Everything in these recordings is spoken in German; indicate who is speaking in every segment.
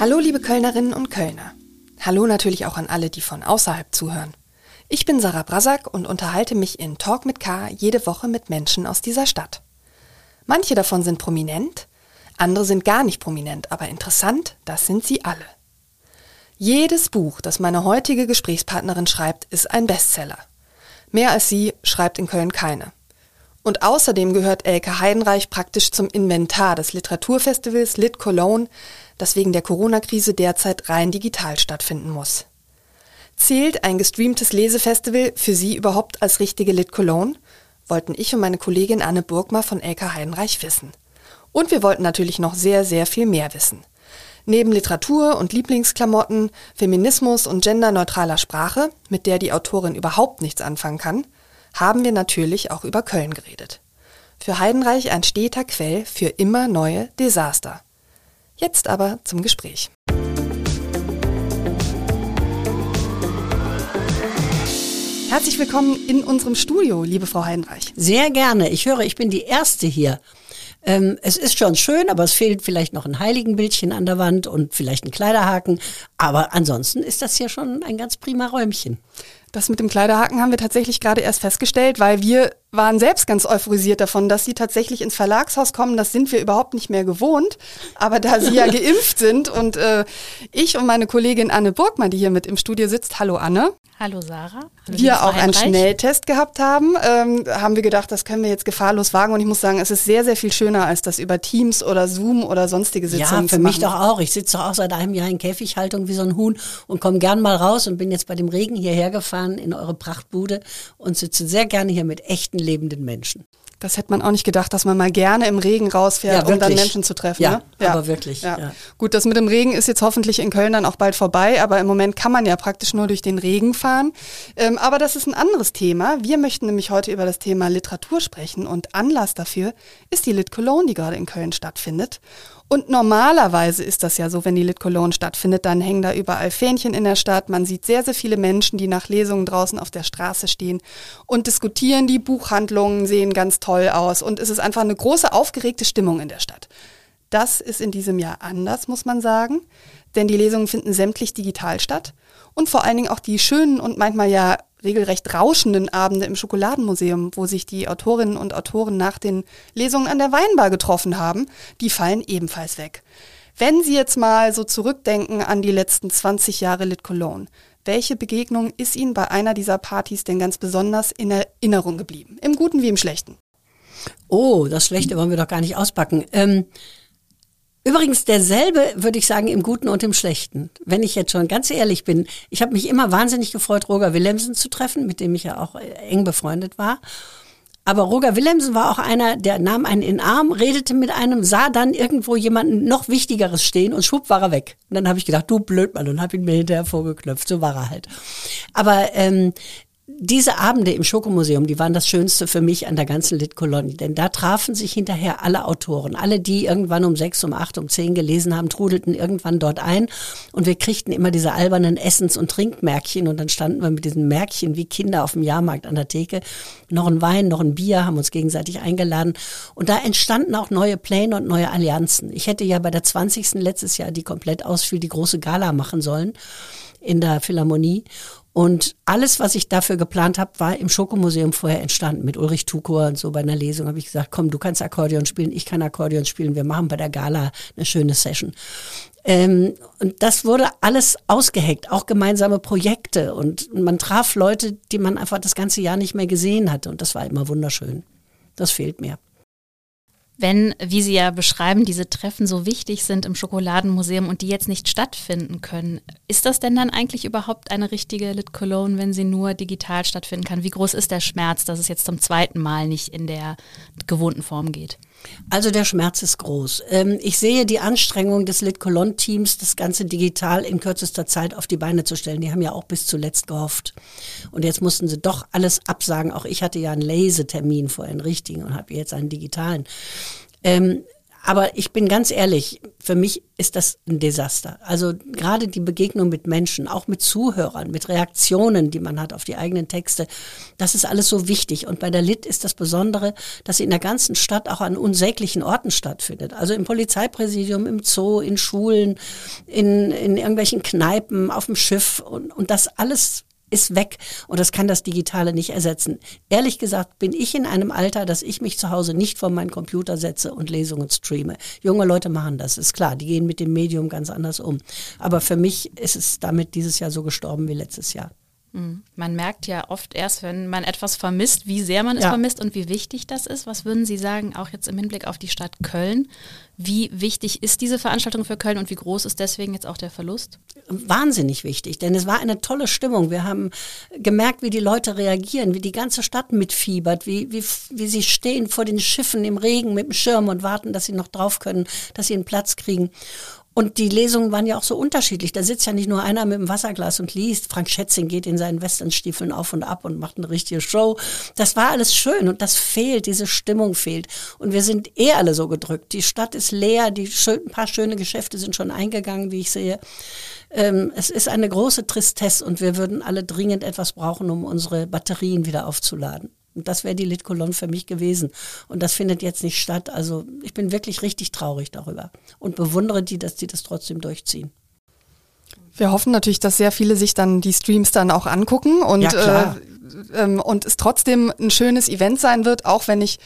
Speaker 1: Hallo liebe Kölnerinnen und Kölner. Hallo natürlich auch an alle, die von außerhalb zuhören. Ich bin Sarah Brasak und unterhalte mich in Talk mit K jede Woche mit Menschen aus dieser Stadt. Manche davon sind prominent, andere sind gar nicht prominent, aber interessant, das sind sie alle. Jedes Buch, das meine heutige Gesprächspartnerin schreibt, ist ein Bestseller. Mehr als sie schreibt in Köln keine. Und außerdem gehört Elke Heidenreich praktisch zum Inventar des Literaturfestivals Lit Cologne, das wegen der Corona-Krise derzeit rein digital stattfinden muss. Zählt ein gestreamtes Lesefestival für Sie überhaupt als richtige Lit Cologne? Wollten ich und meine Kollegin Anne Burgmar von Elke Heidenreich wissen. Und wir wollten natürlich noch sehr, sehr viel mehr wissen. Neben Literatur und Lieblingsklamotten, Feminismus und genderneutraler Sprache, mit der die Autorin überhaupt nichts anfangen kann, haben wir natürlich auch über Köln geredet. Für Heidenreich ein steter Quell für immer neue Desaster. Jetzt aber zum Gespräch. Herzlich willkommen in unserem Studio, liebe Frau Heidenreich.
Speaker 2: Sehr gerne. Ich höre, ich bin die Erste hier. Ähm, es ist schon schön, aber es fehlt vielleicht noch ein Heiligenbildchen an der Wand und vielleicht ein Kleiderhaken. Aber ansonsten ist das hier schon ein ganz prima Räumchen.
Speaker 1: Das mit dem Kleiderhaken haben wir tatsächlich gerade erst festgestellt, weil wir waren selbst ganz euphorisiert davon, dass sie tatsächlich ins Verlagshaus kommen. Das sind wir überhaupt nicht mehr gewohnt. Aber da sie ja geimpft sind und äh, ich und meine Kollegin Anne Burgmann, die hier mit im Studio sitzt, hallo Anne.
Speaker 3: Hallo Sarah. Hallo
Speaker 1: wir auch einen Schnelltest gehabt haben, ähm, haben wir gedacht, das können wir jetzt gefahrlos wagen. Und ich muss sagen, es ist sehr, sehr viel schöner, als das über Teams oder Zoom oder sonstige Sitzungen
Speaker 2: Ja, für mich doch auch. Ich sitze doch auch seit einem Jahr in Käfighaltung wie so ein Huhn und komme gern mal raus und bin jetzt bei dem Regen hierher gefahren in eure Prachtbude und sitze sehr gerne hier mit echten lebenden Menschen.
Speaker 1: Das hätte man auch nicht gedacht, dass man mal gerne im Regen rausfährt, ja, um dann Menschen zu treffen.
Speaker 2: Ja,
Speaker 1: ne?
Speaker 2: ja. aber wirklich. Ja.
Speaker 1: Gut, das mit dem Regen ist jetzt hoffentlich in Köln dann auch bald vorbei, aber im Moment kann man ja praktisch nur durch den Regen fahren. Ähm, aber das ist ein anderes Thema. Wir möchten nämlich heute über das Thema Literatur sprechen und Anlass dafür ist die Lit Cologne, die gerade in Köln stattfindet. Und normalerweise ist das ja so, wenn die Lit Cologne stattfindet, dann hängen da überall Fähnchen in der Stadt. Man sieht sehr, sehr viele Menschen, die nach Lesungen draußen auf der Straße stehen und diskutieren. Die Buchhandlungen sehen ganz toll aus und es ist einfach eine große aufgeregte Stimmung in der Stadt. Das ist in diesem Jahr anders, muss man sagen, denn die Lesungen finden sämtlich digital statt und vor allen Dingen auch die schönen und manchmal ja regelrecht rauschenden Abende im Schokoladenmuseum, wo sich die Autorinnen und Autoren nach den Lesungen an der Weinbar getroffen haben, die fallen ebenfalls weg. Wenn Sie jetzt mal so zurückdenken an die letzten 20 Jahre Lit Cologne, welche Begegnung ist Ihnen bei einer dieser Partys denn ganz besonders in Erinnerung geblieben? Im Guten wie im Schlechten?
Speaker 2: Oh, das Schlechte wollen wir doch gar nicht auspacken. Ähm, Übrigens derselbe, würde ich sagen, im Guten und im Schlechten. Wenn ich jetzt schon ganz ehrlich bin, ich habe mich immer wahnsinnig gefreut, Roger Willemsen zu treffen, mit dem ich ja auch äh, eng befreundet war. Aber Roger Willemsen war auch einer, der nahm einen in den Arm, redete mit einem, sah dann irgendwo jemanden noch Wichtigeres stehen und schwupp war er weg. Und dann habe ich gedacht, du Blödmann, und habe ihn mir hinterher vorgeknöpft. So war er halt. Aber ähm, diese Abende im Schokomuseum, die waren das Schönste für mich an der ganzen Lit-Kolonie, denn da trafen sich hinterher alle Autoren. Alle, die irgendwann um sechs, um acht, um zehn gelesen haben, trudelten irgendwann dort ein und wir kriegten immer diese albernen Essens- und Trinkmärkchen und dann standen wir mit diesen Märkchen wie Kinder auf dem Jahrmarkt an der Theke. Noch ein Wein, noch ein Bier, haben uns gegenseitig eingeladen und da entstanden auch neue Pläne und neue Allianzen. Ich hätte ja bei der 20. letztes Jahr, die komplett ausfiel, die große Gala machen sollen in der Philharmonie und alles, was ich dafür geplant habe, war im Schokomuseum vorher entstanden. Mit Ulrich Tukor und so bei einer Lesung habe ich gesagt, komm, du kannst Akkordeon spielen, ich kann Akkordeon spielen, wir machen bei der Gala eine schöne Session. Ähm, und das wurde alles ausgeheckt, auch gemeinsame Projekte. Und man traf Leute, die man einfach das ganze Jahr nicht mehr gesehen hatte. Und das war immer wunderschön. Das fehlt mir
Speaker 3: wenn, wie Sie ja beschreiben, diese Treffen so wichtig sind im Schokoladenmuseum und die jetzt nicht stattfinden können, ist das denn dann eigentlich überhaupt eine richtige Lit Cologne, wenn sie nur digital stattfinden kann? Wie groß ist der Schmerz, dass es jetzt zum zweiten Mal nicht in der gewohnten Form geht?
Speaker 2: Also der Schmerz ist groß. Ähm, ich sehe die Anstrengung des Lit Cologne Teams, das Ganze digital in kürzester Zeit auf die Beine zu stellen. Die haben ja auch bis zuletzt gehofft. Und jetzt mussten sie doch alles absagen. Auch ich hatte ja einen Lesetermin vor einen richtigen und habe jetzt einen digitalen. Ähm, aber ich bin ganz ehrlich, für mich ist das ein Desaster. Also gerade die Begegnung mit Menschen, auch mit Zuhörern, mit Reaktionen, die man hat auf die eigenen Texte, das ist alles so wichtig. Und bei der Lit ist das Besondere, dass sie in der ganzen Stadt auch an unsäglichen Orten stattfindet. Also im Polizeipräsidium, im Zoo, in Schulen, in, in irgendwelchen Kneipen, auf dem Schiff und, und das alles ist weg und das kann das Digitale nicht ersetzen. Ehrlich gesagt bin ich in einem Alter, dass ich mich zu Hause nicht vor meinen Computer setze und Lesungen streame. Junge Leute machen das, ist klar. Die gehen mit dem Medium ganz anders um. Aber für mich ist es damit dieses Jahr so gestorben wie letztes Jahr.
Speaker 3: Mhm. Man merkt ja oft erst, wenn man etwas vermisst, wie sehr man es ja. vermisst und wie wichtig das ist. Was würden Sie sagen, auch jetzt im Hinblick auf die Stadt Köln? Wie wichtig ist diese Veranstaltung für Köln und wie groß ist deswegen jetzt auch der Verlust?
Speaker 2: Wahnsinnig wichtig, denn es war eine tolle Stimmung. Wir haben gemerkt, wie die Leute reagieren, wie die ganze Stadt mitfiebert, wie, wie, wie sie stehen vor den Schiffen im Regen mit dem Schirm und warten, dass sie noch drauf können, dass sie einen Platz kriegen. Und die Lesungen waren ja auch so unterschiedlich. Da sitzt ja nicht nur einer mit dem Wasserglas und liest. Frank Schätzing geht in seinen Westernstiefeln auf und ab und macht eine richtige Show. Das war alles schön und das fehlt, diese Stimmung fehlt. Und wir sind eh alle so gedrückt. Die Stadt ist leer, die schön, ein paar schöne Geschäfte sind schon eingegangen, wie ich sehe. Ähm, es ist eine große Tristesse und wir würden alle dringend etwas brauchen, um unsere Batterien wieder aufzuladen. Und das wäre die Lit Cologne für mich gewesen. Und das findet jetzt nicht statt. Also ich bin wirklich richtig traurig darüber und bewundere die, dass die das trotzdem durchziehen.
Speaker 1: Wir hoffen natürlich, dass sehr viele sich dann die Streams dann auch angucken und, ja, äh, ähm, und es trotzdem ein schönes Event sein wird, auch wenn ich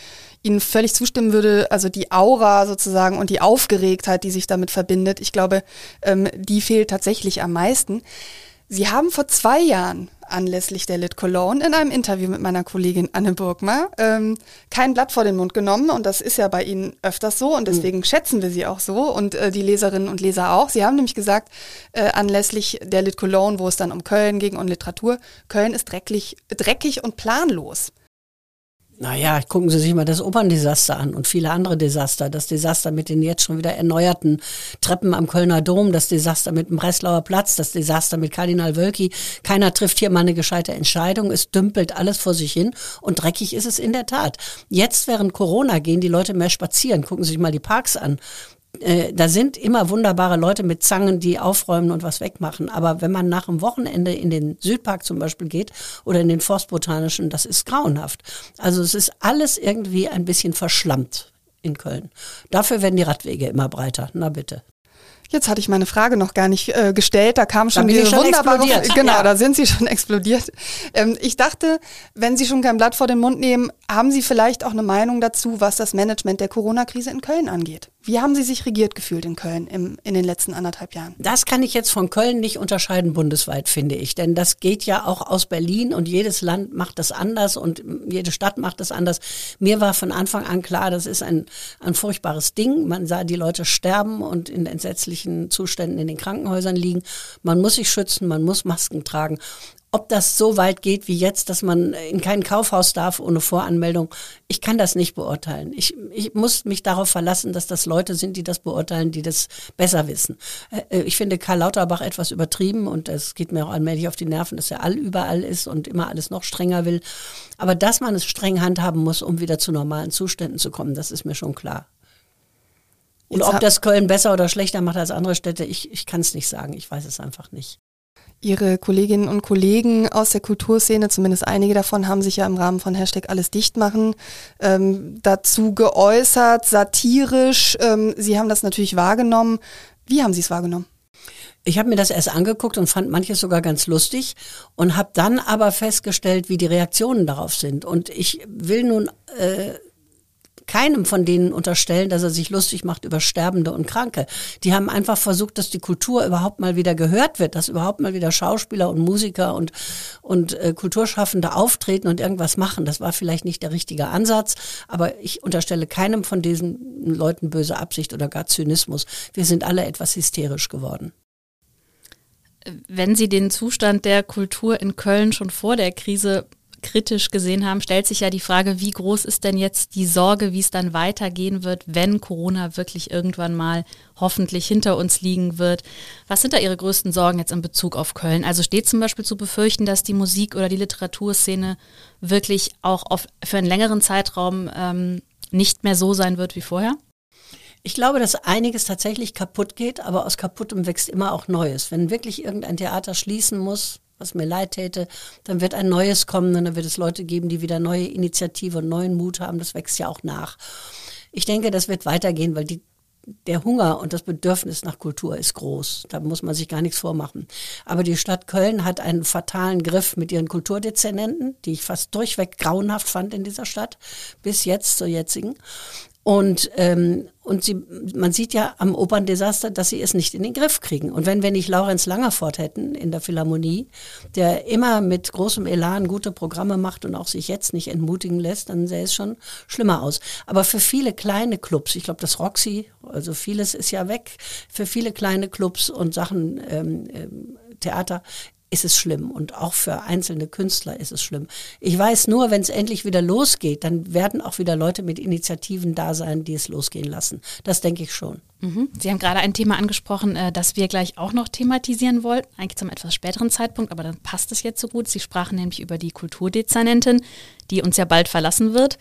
Speaker 1: Ihnen völlig zustimmen würde, also die Aura sozusagen und die Aufgeregtheit, die sich damit verbindet, ich glaube, ähm, die fehlt tatsächlich am meisten. Sie haben vor zwei Jahren anlässlich der Lit Cologne in einem Interview mit meiner Kollegin Anne Burgmer ähm, kein Blatt vor den Mund genommen und das ist ja bei Ihnen öfters so und deswegen mhm. schätzen wir Sie auch so und äh, die Leserinnen und Leser auch. Sie haben nämlich gesagt, äh, anlässlich der Lit Cologne, wo es dann um Köln ging und Literatur, Köln ist dreckig, dreckig und planlos.
Speaker 2: Naja, gucken Sie sich mal das Operndesaster an und viele andere Desaster. Das Desaster mit den jetzt schon wieder erneuerten Treppen am Kölner Dom, das Desaster mit dem Breslauer Platz, das Desaster mit Kardinal Wölki. Keiner trifft hier mal eine gescheite Entscheidung. Es dümpelt alles vor sich hin und dreckig ist es in der Tat. Jetzt während Corona gehen die Leute mehr spazieren. Gucken Sie sich mal die Parks an. Äh, da sind immer wunderbare Leute mit Zangen, die aufräumen und was wegmachen. Aber wenn man nach dem Wochenende in den Südpark zum Beispiel geht oder in den Forstbotanischen, das ist grauenhaft. Also es ist alles irgendwie ein bisschen verschlammt in Köln. Dafür werden die Radwege immer breiter. Na bitte.
Speaker 1: Jetzt hatte ich meine Frage noch gar nicht äh, gestellt. Da kam schon diese wunderbare. Genau, ja. da sind Sie schon explodiert. Ähm, ich dachte, wenn Sie schon kein Blatt vor den Mund nehmen, haben Sie vielleicht auch eine Meinung dazu, was das Management der Corona-Krise in Köln angeht? Wie haben Sie sich regiert gefühlt in Köln im, in den letzten anderthalb Jahren?
Speaker 2: Das kann ich jetzt von Köln nicht unterscheiden bundesweit, finde ich. Denn das geht ja auch aus Berlin und jedes Land macht das anders und jede Stadt macht das anders. Mir war von Anfang an klar, das ist ein, ein furchtbares Ding. Man sah die Leute sterben und in entsetzlichen Zuständen in den Krankenhäusern liegen. Man muss sich schützen, man muss Masken tragen. Ob das so weit geht wie jetzt, dass man in kein Kaufhaus darf ohne Voranmeldung, ich kann das nicht beurteilen. Ich, ich muss mich darauf verlassen, dass das Leute sind, die das beurteilen, die das besser wissen. Äh, ich finde Karl Lauterbach etwas übertrieben und es geht mir auch allmählich auf die Nerven, dass er all überall ist und immer alles noch strenger will. Aber dass man es streng handhaben muss, um wieder zu normalen Zuständen zu kommen, das ist mir schon klar. Und ob das Köln besser oder schlechter macht als andere Städte, ich, ich kann es nicht sagen. Ich weiß es einfach nicht.
Speaker 1: Ihre Kolleginnen und Kollegen aus der Kulturszene, zumindest einige davon, haben sich ja im Rahmen von Hashtag alles dicht machen ähm, dazu geäußert, satirisch. Ähm, Sie haben das natürlich wahrgenommen. Wie haben Sie es wahrgenommen?
Speaker 2: Ich habe mir das erst angeguckt und fand manches sogar ganz lustig und habe dann aber festgestellt, wie die Reaktionen darauf sind. Und ich will nun äh, keinem von denen unterstellen, dass er sich lustig macht über Sterbende und Kranke. Die haben einfach versucht, dass die Kultur überhaupt mal wieder gehört wird, dass überhaupt mal wieder Schauspieler und Musiker und, und äh, Kulturschaffende auftreten und irgendwas machen. Das war vielleicht nicht der richtige Ansatz, aber ich unterstelle keinem von diesen Leuten böse Absicht oder gar Zynismus. Wir sind alle etwas hysterisch geworden.
Speaker 3: Wenn Sie den Zustand der Kultur in Köln schon vor der Krise kritisch gesehen haben, stellt sich ja die Frage, wie groß ist denn jetzt die Sorge, wie es dann weitergehen wird, wenn Corona wirklich irgendwann mal hoffentlich hinter uns liegen wird. Was sind da Ihre größten Sorgen jetzt in Bezug auf Köln? Also steht zum Beispiel zu befürchten, dass die Musik- oder die Literaturszene wirklich auch auf, für einen längeren Zeitraum ähm, nicht mehr so sein wird wie vorher?
Speaker 2: Ich glaube, dass einiges tatsächlich kaputt geht, aber aus kaputtem wächst immer auch Neues. Wenn wirklich irgendein Theater schließen muss, was mir leid täte, dann wird ein neues kommen und dann wird es Leute geben, die wieder neue Initiative und neuen Mut haben. Das wächst ja auch nach. Ich denke, das wird weitergehen, weil die der Hunger und das Bedürfnis nach Kultur ist groß. Da muss man sich gar nichts vormachen. Aber die Stadt Köln hat einen fatalen Griff mit ihren Kulturdezernenten, die ich fast durchweg grauenhaft fand in dieser Stadt, bis jetzt zur jetzigen. Und, ähm, und sie, man sieht ja am Operndesaster, dass sie es nicht in den Griff kriegen. Und wenn wir nicht Laurenz Langerfort hätten in der Philharmonie, der immer mit großem Elan gute Programme macht und auch sich jetzt nicht entmutigen lässt, dann sähe es schon schlimmer aus. Aber für viele kleine Clubs, ich glaube das Roxy, also vieles ist ja weg, für viele kleine Clubs und Sachen ähm, ähm, Theater ist es schlimm und auch für einzelne Künstler ist es schlimm. Ich weiß nur, wenn es endlich wieder losgeht, dann werden auch wieder Leute mit Initiativen da sein, die es losgehen lassen. Das denke ich schon.
Speaker 3: Mhm. Sie haben gerade ein Thema angesprochen, äh, das wir gleich auch noch thematisieren wollten, eigentlich zum etwas späteren Zeitpunkt, aber dann passt es jetzt so gut. Sie sprachen nämlich über die Kulturdezernentin, die uns ja bald verlassen wird.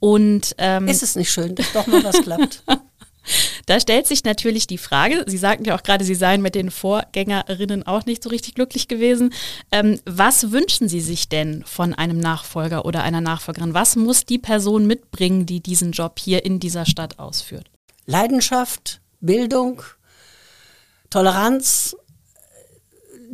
Speaker 3: Und
Speaker 2: ähm, ist es nicht schön, dass doch mal was klappt?
Speaker 3: Da stellt sich natürlich die Frage, Sie sagten ja auch gerade, Sie seien mit den Vorgängerinnen auch nicht so richtig glücklich gewesen. Ähm, was wünschen Sie sich denn von einem Nachfolger oder einer Nachfolgerin? Was muss die Person mitbringen, die diesen Job hier in dieser Stadt ausführt?
Speaker 2: Leidenschaft, Bildung, Toleranz,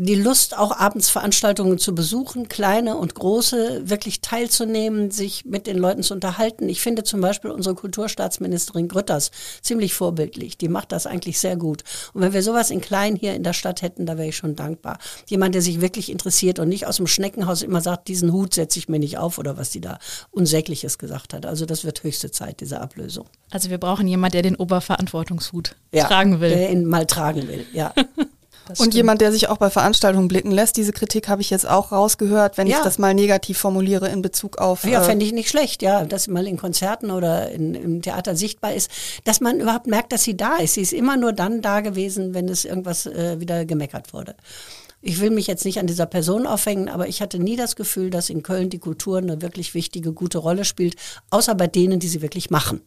Speaker 2: die Lust, auch abends Veranstaltungen zu besuchen, kleine und große, wirklich teilzunehmen, sich mit den Leuten zu unterhalten. Ich finde zum Beispiel unsere Kulturstaatsministerin Grütters ziemlich vorbildlich. Die macht das eigentlich sehr gut. Und wenn wir sowas in klein hier in der Stadt hätten, da wäre ich schon dankbar. Jemand, der sich wirklich interessiert und nicht aus dem Schneckenhaus immer sagt, diesen Hut setze ich mir nicht auf oder was die da Unsägliches gesagt hat. Also das wird höchste Zeit, diese Ablösung.
Speaker 3: Also wir brauchen jemanden, der den Oberverantwortungshut ja, tragen will.
Speaker 2: Der ihn mal tragen will, ja.
Speaker 1: und jemand, der sich auch bei Veranstaltungen blicken lässt. Diese Kritik habe ich jetzt auch rausgehört, wenn ja. ich das mal negativ formuliere in Bezug auf.
Speaker 2: Ja, äh, fände ich nicht schlecht, ja, dass mal in Konzerten oder in, im Theater sichtbar ist, dass man überhaupt merkt, dass sie da ist. Sie ist immer nur dann da gewesen, wenn es irgendwas äh, wieder gemeckert wurde. Ich will mich jetzt nicht an dieser Person aufhängen, aber ich hatte nie das Gefühl, dass in Köln die Kultur eine wirklich wichtige, gute Rolle spielt, außer bei denen, die sie wirklich machen.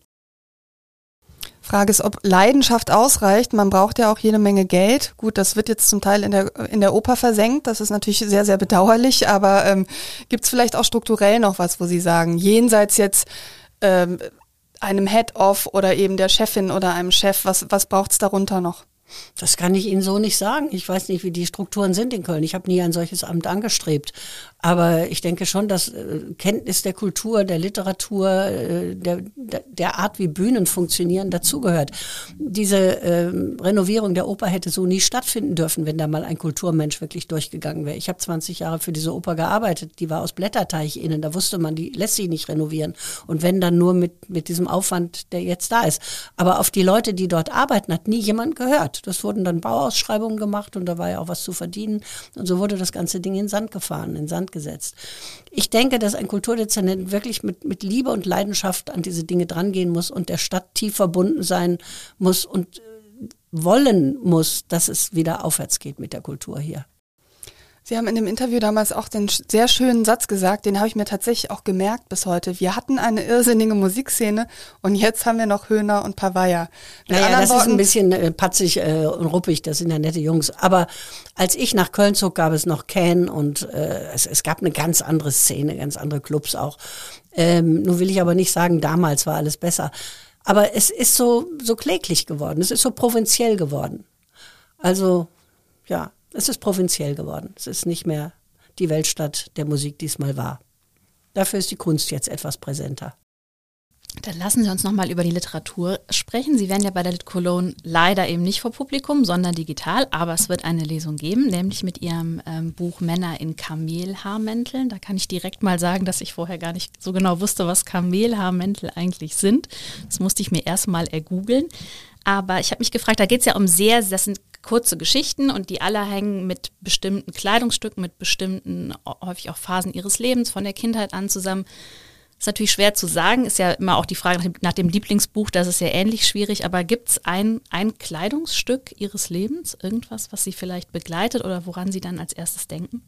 Speaker 1: Frage ist, ob Leidenschaft ausreicht. Man braucht ja auch jede Menge Geld. Gut, das wird jetzt zum Teil in der, in der Oper versenkt. Das ist natürlich sehr, sehr bedauerlich. Aber ähm, gibt es vielleicht auch strukturell noch was, wo Sie sagen, jenseits jetzt ähm, einem Head-Off oder eben der Chefin oder einem Chef, was, was braucht es darunter noch?
Speaker 2: Das kann ich Ihnen so nicht sagen. Ich weiß nicht, wie die Strukturen sind in Köln. Ich habe nie ein solches Amt angestrebt. Aber ich denke schon, dass äh, Kenntnis der Kultur, der Literatur, äh, der, der Art, wie Bühnen funktionieren, dazugehört. Diese äh, Renovierung der Oper hätte so nie stattfinden dürfen, wenn da mal ein Kulturmensch wirklich durchgegangen wäre. Ich habe 20 Jahre für diese Oper gearbeitet. Die war aus Blätterteich innen. Da wusste man, die lässt sich nicht renovieren. Und wenn dann nur mit, mit diesem Aufwand, der jetzt da ist. Aber auf die Leute, die dort arbeiten, hat nie jemand gehört. Das wurden dann Bauausschreibungen gemacht und da war ja auch was zu verdienen. Und so wurde das ganze Ding in Sand gefahren, in Sand gesetzt. Ich denke, dass ein Kulturdezernent wirklich mit, mit Liebe und Leidenschaft an diese Dinge drangehen muss und der Stadt tief verbunden sein muss und wollen muss, dass es wieder aufwärts geht mit der Kultur hier.
Speaker 1: Sie haben in dem Interview damals auch den sehr schönen Satz gesagt, den habe ich mir tatsächlich auch gemerkt bis heute. Wir hatten eine irrsinnige Musikszene und jetzt haben wir noch Höhner und Pavaya.
Speaker 2: naja, das Worten, ist ein bisschen äh, patzig äh, und ruppig, das sind ja nette Jungs. Aber als ich nach Köln zog, gab es noch Can und äh, es, es gab eine ganz andere Szene, ganz andere Clubs auch. Ähm, nun will ich aber nicht sagen, damals war alles besser. Aber es ist so, so kläglich geworden, es ist so provinziell geworden. Also, ja, es ist provinziell geworden. Es ist nicht mehr die Weltstadt der Musik diesmal war. Dafür ist die Kunst jetzt etwas präsenter.
Speaker 3: Dann lassen Sie uns nochmal über die Literatur sprechen. Sie werden ja bei der Lit Cologne leider eben nicht vor Publikum, sondern digital, aber es wird eine Lesung geben, nämlich mit Ihrem ähm, Buch Männer in Kamelhaarmänteln. Da kann ich direkt mal sagen, dass ich vorher gar nicht so genau wusste, was Kamelhaarmäntel eigentlich sind. Das musste ich mir erstmal ergoogeln. Aber ich habe mich gefragt, da geht es ja um sehr, das sind kurze Geschichten und die alle hängen mit bestimmten Kleidungsstücken, mit bestimmten, häufig auch Phasen ihres Lebens, von der Kindheit an zusammen. Ist natürlich schwer zu sagen, ist ja immer auch die Frage nach dem, Lieblingsbuch, das ist ja ähnlich schwierig, aber gibt es ein, ein Kleidungsstück Ihres Lebens, irgendwas, was Sie vielleicht begleitet oder woran Sie dann als erstes denken?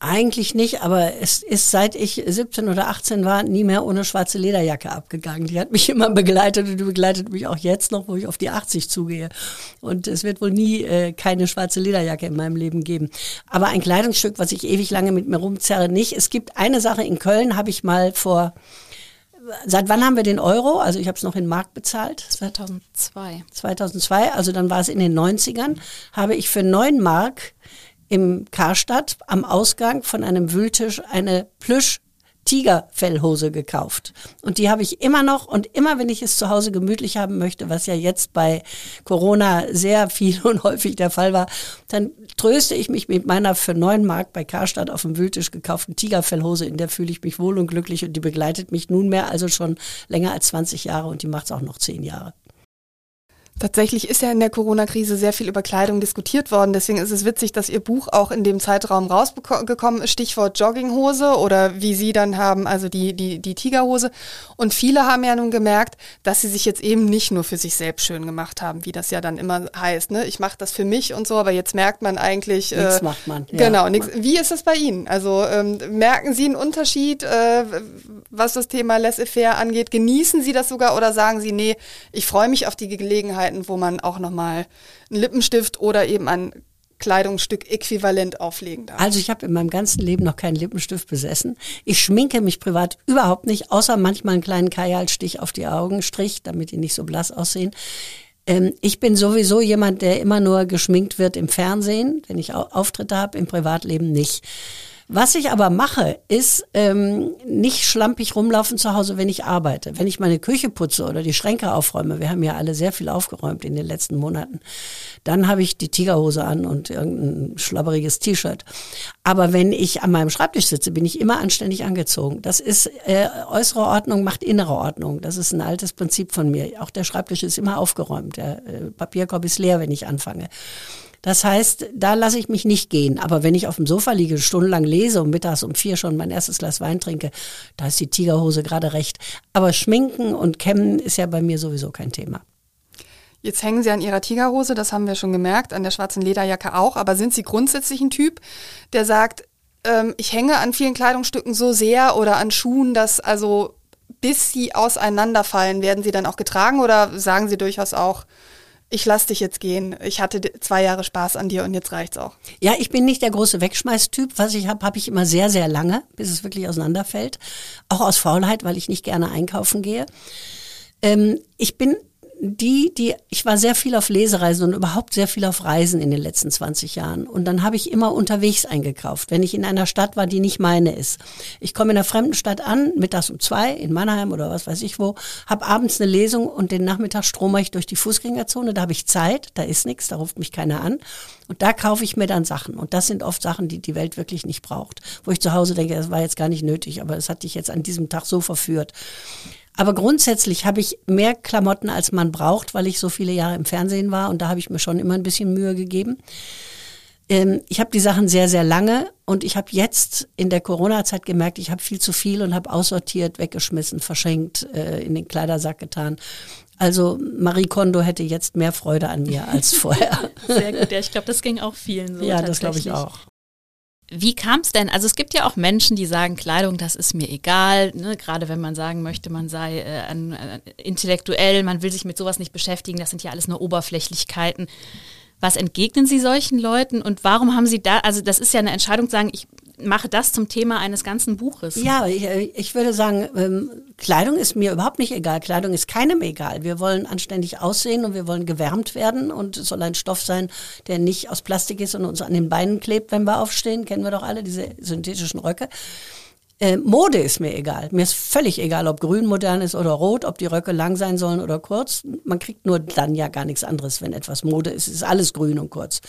Speaker 2: Eigentlich nicht, aber es ist seit ich 17 oder 18 war nie mehr ohne schwarze Lederjacke abgegangen. Die hat mich immer begleitet und die begleitet mich auch jetzt noch, wo ich auf die 80 zugehe. Und es wird wohl nie äh, keine schwarze Lederjacke in meinem Leben geben. Aber ein Kleidungsstück, was ich ewig lange mit mir rumzerre, nicht. Es gibt eine Sache in Köln, habe ich mal vor Seit wann haben wir den Euro? Also ich habe es noch in Mark bezahlt.
Speaker 3: 2002.
Speaker 2: 2002, also dann war es in den 90ern, habe ich für 9 Mark im Karstadt am Ausgang von einem Wühltisch eine Plüsch Tigerfellhose gekauft. Und die habe ich immer noch und immer, wenn ich es zu Hause gemütlich haben möchte, was ja jetzt bei Corona sehr viel und häufig der Fall war, dann tröste ich mich mit meiner für neun Mark bei Karstadt auf dem Wühltisch gekauften Tigerfellhose, in der fühle ich mich wohl und glücklich und die begleitet mich nunmehr also schon länger als 20 Jahre und die macht es auch noch zehn Jahre.
Speaker 1: Tatsächlich ist ja in der Corona-Krise sehr viel über Kleidung diskutiert worden. Deswegen ist es witzig, dass Ihr Buch auch in dem Zeitraum rausgekommen ist. Stichwort Jogginghose oder wie Sie dann haben, also die, die, die Tigerhose. Und viele haben ja nun gemerkt, dass sie sich jetzt eben nicht nur für sich selbst schön gemacht haben, wie das ja dann immer heißt. Ne? Ich mache das für mich und so, aber jetzt merkt man eigentlich.
Speaker 2: Nichts äh, macht man.
Speaker 1: Ja. Genau, nix. Wie ist das bei Ihnen? Also ähm, merken Sie einen Unterschied, äh, was das Thema Laissez-faire angeht? Genießen Sie das sogar oder sagen Sie, nee, ich freue mich auf die Gelegenheit, Möglichkeiten, wo man auch nochmal einen Lippenstift oder eben ein Kleidungsstück äquivalent auflegen darf.
Speaker 2: Also ich habe in meinem ganzen Leben noch keinen Lippenstift besessen. Ich schminke mich privat überhaupt nicht, außer manchmal einen kleinen Kajalstich auf die Augen, Strich, damit die nicht so blass aussehen. Ähm, ich bin sowieso jemand, der immer nur geschminkt wird im Fernsehen, wenn ich Auftritte habe, im Privatleben nicht. Was ich aber mache, ist ähm, nicht schlampig rumlaufen zu Hause, wenn ich arbeite. Wenn ich meine Küche putze oder die Schränke aufräume, wir haben ja alle sehr viel aufgeräumt in den letzten Monaten, dann habe ich die Tigerhose an und irgendein schlabberiges T-Shirt. Aber wenn ich an meinem Schreibtisch sitze, bin ich immer anständig angezogen. Das ist äh, äußere Ordnung macht innere Ordnung. Das ist ein altes Prinzip von mir. Auch der Schreibtisch ist immer aufgeräumt. Der äh, Papierkorb ist leer, wenn ich anfange. Das heißt, da lasse ich mich nicht gehen. Aber wenn ich auf dem Sofa liege, stundenlang lese und mittags um vier schon mein erstes Glas Wein trinke, da ist die Tigerhose gerade recht. Aber Schminken und Kämmen ist ja bei mir sowieso kein Thema.
Speaker 1: Jetzt hängen Sie an Ihrer Tigerhose, das haben wir schon gemerkt, an der schwarzen Lederjacke auch. Aber sind Sie grundsätzlich ein Typ, der sagt, ähm, ich hänge an vielen Kleidungsstücken so sehr oder an Schuhen, dass also bis sie auseinanderfallen, werden sie dann auch getragen oder sagen Sie durchaus auch, ich lass dich jetzt gehen. Ich hatte zwei Jahre Spaß an dir und jetzt reicht's auch.
Speaker 2: Ja, ich bin nicht der große Wegschmeißtyp. Was ich habe, habe ich immer sehr, sehr lange, bis es wirklich auseinanderfällt. Auch aus Faulheit, weil ich nicht gerne einkaufen gehe. Ähm, ich bin die, die, ich war sehr viel auf Lesereisen und überhaupt sehr viel auf Reisen in den letzten 20 Jahren. Und dann habe ich immer unterwegs eingekauft, wenn ich in einer Stadt war, die nicht meine ist. Ich komme in einer fremden Stadt an, mittags um zwei in Mannheim oder was weiß ich wo, habe abends eine Lesung und den Nachmittag strome ich durch die Fußgängerzone. Da habe ich Zeit, da ist nichts, da ruft mich keiner an. Und da kaufe ich mir dann Sachen. Und das sind oft Sachen, die die Welt wirklich nicht braucht. Wo ich zu Hause denke, das war jetzt gar nicht nötig, aber es hat dich jetzt an diesem Tag so verführt. Aber grundsätzlich habe ich mehr Klamotten, als man braucht, weil ich so viele Jahre im Fernsehen war und da habe ich mir schon immer ein bisschen Mühe gegeben. Ähm, ich habe die Sachen sehr, sehr lange und ich habe jetzt in der Corona-Zeit gemerkt, ich habe viel zu viel und habe aussortiert, weggeschmissen, verschenkt, äh, in den Kleidersack getan. Also Marie Kondo hätte jetzt mehr Freude an mir als vorher.
Speaker 3: Sehr gut, ja, ich glaube, das ging auch vielen so.
Speaker 2: Ja, das glaube ich auch.
Speaker 3: Wie kam es denn? Also es gibt ja auch Menschen, die sagen, Kleidung, das ist mir egal. Ne? Gerade wenn man sagen möchte, man sei äh, an, äh, intellektuell, man will sich mit sowas nicht beschäftigen, das sind ja alles nur Oberflächlichkeiten. Was entgegnen Sie solchen Leuten und warum haben Sie da, also das ist ja eine Entscheidung sagen, ich mache das zum Thema eines ganzen Buches.
Speaker 2: Ja, ich, ich würde sagen, ähm, Kleidung ist mir überhaupt nicht egal. Kleidung ist keinem egal. Wir wollen anständig aussehen und wir wollen gewärmt werden und es soll ein Stoff sein, der nicht aus Plastik ist und uns an den Beinen klebt, wenn wir aufstehen. Kennen wir doch alle diese synthetischen Röcke. Äh, Mode ist mir egal. Mir ist völlig egal, ob grün modern ist oder rot, ob die Röcke lang sein sollen oder kurz. Man kriegt nur dann ja gar nichts anderes, wenn etwas Mode ist. Es ist alles grün und kurz.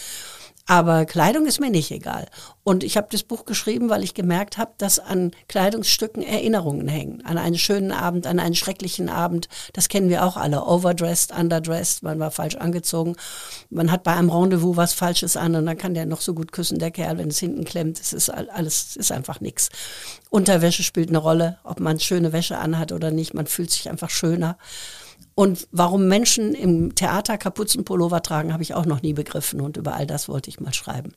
Speaker 2: Aber Kleidung ist mir nicht egal. Und ich habe das Buch geschrieben, weil ich gemerkt habe, dass an Kleidungsstücken Erinnerungen hängen. An einen schönen Abend, an einen schrecklichen Abend. Das kennen wir auch alle. Overdressed, underdressed, man war falsch angezogen. Man hat bei einem Rendezvous was Falsches an und dann kann der noch so gut küssen, der Kerl, wenn es hinten klemmt. Es ist alles, ist einfach nichts. Unterwäsche spielt eine Rolle, ob man schöne Wäsche anhat oder nicht. Man fühlt sich einfach schöner. Und warum Menschen im Theater Kapuzenpullover tragen, habe ich auch noch nie begriffen. Und über all das wollte ich mal schreiben.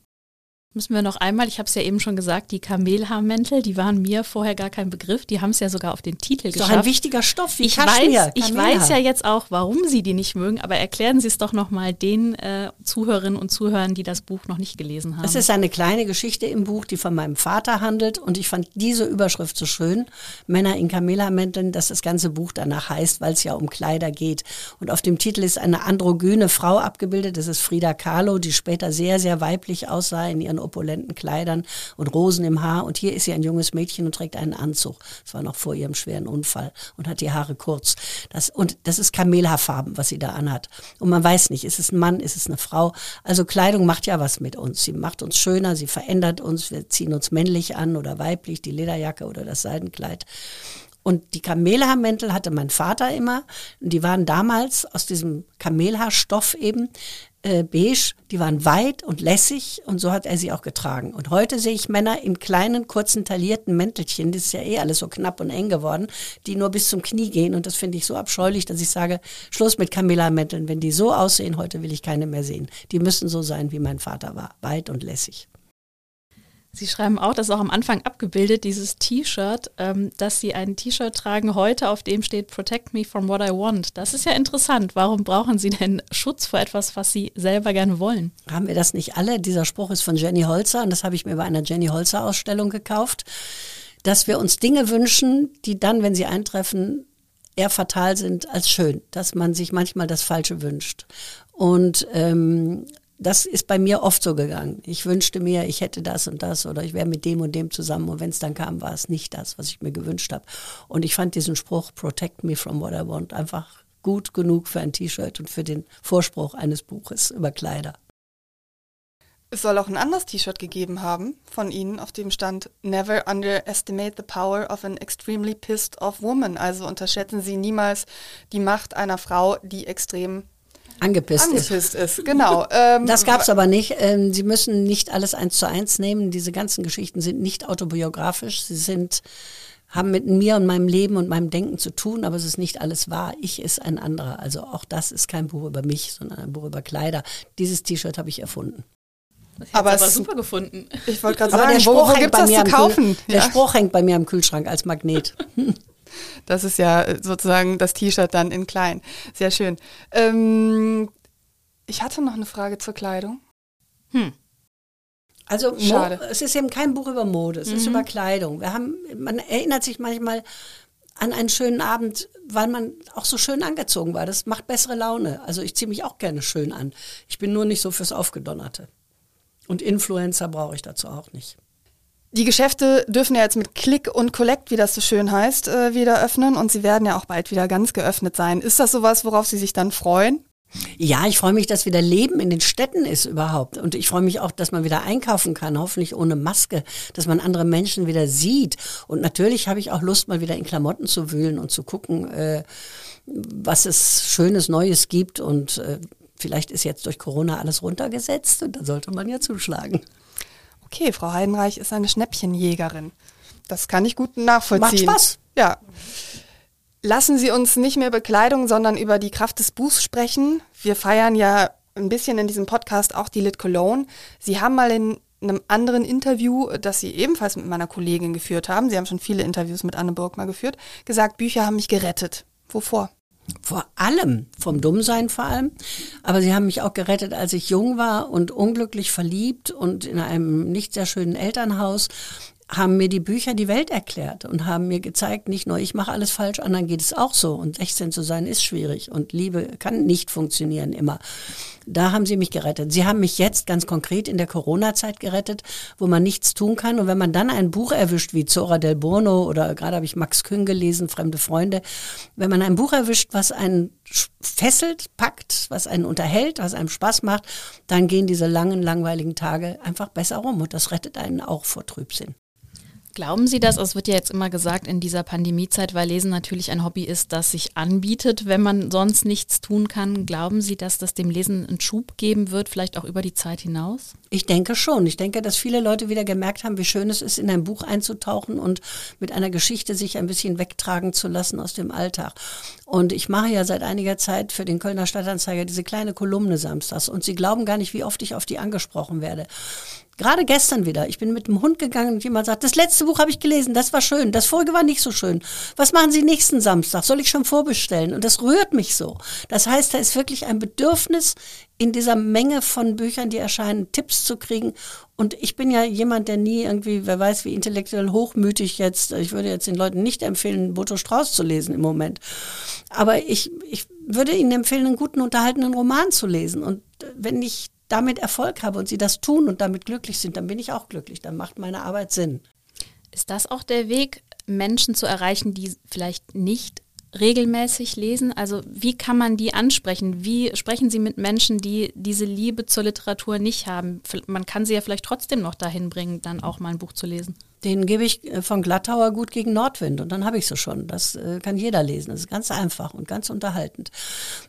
Speaker 3: Müssen wir noch einmal, ich habe es ja eben schon gesagt, die Kamelhaarmäntel, die waren mir vorher gar kein Begriff, die haben es ja sogar auf den Titel geschafft.
Speaker 2: Doch ein wichtiger Stoff, wie
Speaker 3: ich
Speaker 2: Kaschmir,
Speaker 3: weiß, ich weiß ja jetzt auch, warum Sie die nicht mögen, aber erklären Sie es doch nochmal den äh, Zuhörerinnen und Zuhörern, die das Buch noch nicht gelesen haben.
Speaker 2: Es ist eine kleine Geschichte im Buch, die von meinem Vater handelt und ich fand diese Überschrift so schön, Männer in Kamelhaarmänteln, dass das ganze Buch danach heißt, weil es ja um Kleider geht. Und auf dem Titel ist eine androgyne Frau abgebildet, das ist Frida Kahlo, die später sehr, sehr weiblich aussah in ihren opulenten Kleidern und Rosen im Haar. Und hier ist sie ein junges Mädchen und trägt einen Anzug. Das war noch vor ihrem schweren Unfall und hat die Haare kurz. Das, und das ist Kamelhaarfarben, was sie da anhat. Und man weiß nicht, ist es ein Mann, ist es eine Frau. Also Kleidung macht ja was mit uns. Sie macht uns schöner, sie verändert uns. Wir ziehen uns männlich an oder weiblich, die Lederjacke oder das Seidenkleid. Und die Kamelhaarmäntel hatte mein Vater immer. Und die waren damals aus diesem Kamelhaarstoff eben äh, beige. Die waren weit und lässig und so hat er sie auch getragen. Und heute sehe ich Männer in kleinen, kurzen, taillierten Mäntelchen. Das ist ja eh alles so knapp und eng geworden, die nur bis zum Knie gehen. Und das finde ich so abscheulich, dass ich sage, Schluss mit Kamelhaarmänteln. Wenn die so aussehen, heute will ich keine mehr sehen. Die müssen so sein, wie mein Vater war. Weit und lässig.
Speaker 3: Sie schreiben auch, das ist auch am Anfang abgebildet, dieses T-Shirt, ähm, dass Sie ein T-Shirt tragen heute, auf dem steht Protect me from what I want. Das ist ja interessant. Warum brauchen Sie denn Schutz vor etwas, was Sie selber gerne wollen?
Speaker 2: Haben wir das nicht alle? Dieser Spruch ist von Jenny Holzer und das habe ich mir bei einer Jenny Holzer Ausstellung gekauft, dass wir uns Dinge wünschen, die dann, wenn sie eintreffen, eher fatal sind als schön, dass man sich manchmal das Falsche wünscht. Und ähm, das ist bei mir oft so gegangen. Ich wünschte mir, ich hätte das und das oder ich wäre mit dem und dem zusammen und wenn es dann kam, war es nicht das, was ich mir gewünscht habe. Und ich fand diesen Spruch, Protect me from what I want, einfach gut genug für ein T-Shirt und für den Vorspruch eines Buches über Kleider.
Speaker 1: Es soll auch ein anderes T-Shirt gegeben haben von Ihnen, auf dem stand Never underestimate the power of an extremely pissed off woman. Also unterschätzen Sie niemals die Macht einer Frau, die extrem
Speaker 2: angepisst,
Speaker 1: angepisst ist. ist. Genau. Ähm,
Speaker 2: das gab es aber nicht. Ähm, Sie müssen nicht alles eins zu eins nehmen. Diese ganzen Geschichten sind nicht autobiografisch. Sie sind haben mit mir und meinem Leben und meinem Denken zu tun, aber es ist nicht alles wahr. Ich ist ein anderer. Also auch das ist kein Buch über mich, sondern ein Buch über Kleider. Dieses T-Shirt habe ich erfunden.
Speaker 3: aber es aber super gefunden.
Speaker 1: Ich wollte gerade sagen, der Spruch wo, wo gibt es das zu kaufen?
Speaker 2: Der Spruch hängt bei mir am Kühlschrank als Magnet.
Speaker 1: Das ist ja sozusagen das T-Shirt dann in klein. Sehr schön. Ähm, ich hatte noch eine Frage zur Kleidung.
Speaker 2: Hm. Also Schade. es ist eben kein Buch über Mode, es mhm. ist über Kleidung. Wir haben, man erinnert sich manchmal an einen schönen Abend, weil man auch so schön angezogen war. Das macht bessere Laune. Also ich ziehe mich auch gerne schön an. Ich bin nur nicht so fürs Aufgedonnerte. Und Influencer brauche ich dazu auch nicht.
Speaker 1: Die Geschäfte dürfen ja jetzt mit Click und Collect, wie das so schön heißt, äh, wieder öffnen und sie werden ja auch bald wieder ganz geöffnet sein. Ist das sowas, worauf Sie sich dann freuen?
Speaker 2: Ja, ich freue mich, dass wieder Leben in den Städten ist überhaupt. Und ich freue mich auch, dass man wieder einkaufen kann, hoffentlich ohne Maske, dass man andere Menschen wieder sieht. Und natürlich habe ich auch Lust, mal wieder in Klamotten zu wühlen und zu gucken, äh, was es Schönes, Neues gibt. Und äh, vielleicht ist jetzt durch Corona alles runtergesetzt und da sollte man ja zuschlagen
Speaker 1: okay, Frau Heidenreich ist eine Schnäppchenjägerin. Das kann ich gut nachvollziehen.
Speaker 2: Macht Spaß.
Speaker 1: Ja. Lassen Sie uns nicht mehr Bekleidung, sondern über die Kraft des Buchs sprechen. Wir feiern ja ein bisschen in diesem Podcast auch die Lit Cologne. Sie haben mal in einem anderen Interview, das Sie ebenfalls mit meiner Kollegin geführt haben, Sie haben schon viele Interviews mit Anne Burg mal geführt, gesagt, Bücher haben mich gerettet. Wovor?
Speaker 2: Vor allem, vom Dummsein vor allem. Aber sie haben mich auch gerettet, als ich jung war und unglücklich verliebt und in einem nicht sehr schönen Elternhaus haben mir die Bücher die Welt erklärt und haben mir gezeigt, nicht nur ich mache alles falsch, anderen geht es auch so. Und 16 zu sein ist schwierig und Liebe kann nicht funktionieren immer. Da haben sie mich gerettet. Sie haben mich jetzt ganz konkret in der Corona-Zeit gerettet, wo man nichts tun kann. Und wenn man dann ein Buch erwischt wie Zora del Burno oder gerade habe ich Max Küng gelesen, Fremde Freunde, wenn man ein Buch erwischt, was einen fesselt, packt, was einen unterhält, was einem Spaß macht, dann gehen diese langen, langweiligen Tage einfach besser rum. Und das rettet einen auch vor Trübsinn.
Speaker 3: Glauben Sie das? Es wird ja jetzt immer gesagt in dieser Pandemiezeit, weil Lesen natürlich ein Hobby ist, das sich anbietet, wenn man sonst nichts tun kann. Glauben Sie, dass das dem Lesen einen Schub geben wird, vielleicht auch über die Zeit hinaus?
Speaker 2: Ich denke schon. Ich denke, dass viele Leute wieder gemerkt haben, wie schön es ist, in ein Buch einzutauchen und mit einer Geschichte sich ein bisschen wegtragen zu lassen aus dem Alltag. Und ich mache ja seit einiger Zeit für den Kölner Stadtanzeiger diese kleine Kolumne samstags und Sie glauben gar nicht, wie oft ich auf die angesprochen werde Gerade gestern wieder. Ich bin mit dem Hund gegangen und jemand sagt, das letzte Buch habe ich gelesen, das war schön, das vorige war nicht so schön. Was machen Sie nächsten Samstag? Soll ich schon vorbestellen? Und das rührt mich so. Das heißt, da ist wirklich ein Bedürfnis in dieser Menge von Büchern, die erscheinen, Tipps zu kriegen. Und ich bin ja jemand, der nie irgendwie, wer weiß, wie intellektuell hochmütig jetzt, ich würde jetzt den Leuten nicht empfehlen, Boto Strauß zu lesen im Moment. Aber ich, ich würde ihnen empfehlen, einen guten, unterhaltenden Roman zu lesen. Und wenn ich damit Erfolg habe und sie das tun und damit glücklich sind, dann bin ich auch glücklich. Dann macht meine Arbeit Sinn.
Speaker 3: Ist das auch der Weg, Menschen zu erreichen, die vielleicht nicht regelmäßig lesen? Also wie kann man die ansprechen? Wie sprechen Sie mit Menschen, die diese Liebe zur Literatur nicht haben? Man kann sie ja vielleicht trotzdem noch dahin bringen, dann auch mal ein Buch zu lesen.
Speaker 2: Den gebe ich äh, von Glattauer gut gegen Nordwind und dann habe ich sie schon. Das äh, kann jeder lesen. Das ist ganz einfach und ganz unterhaltend.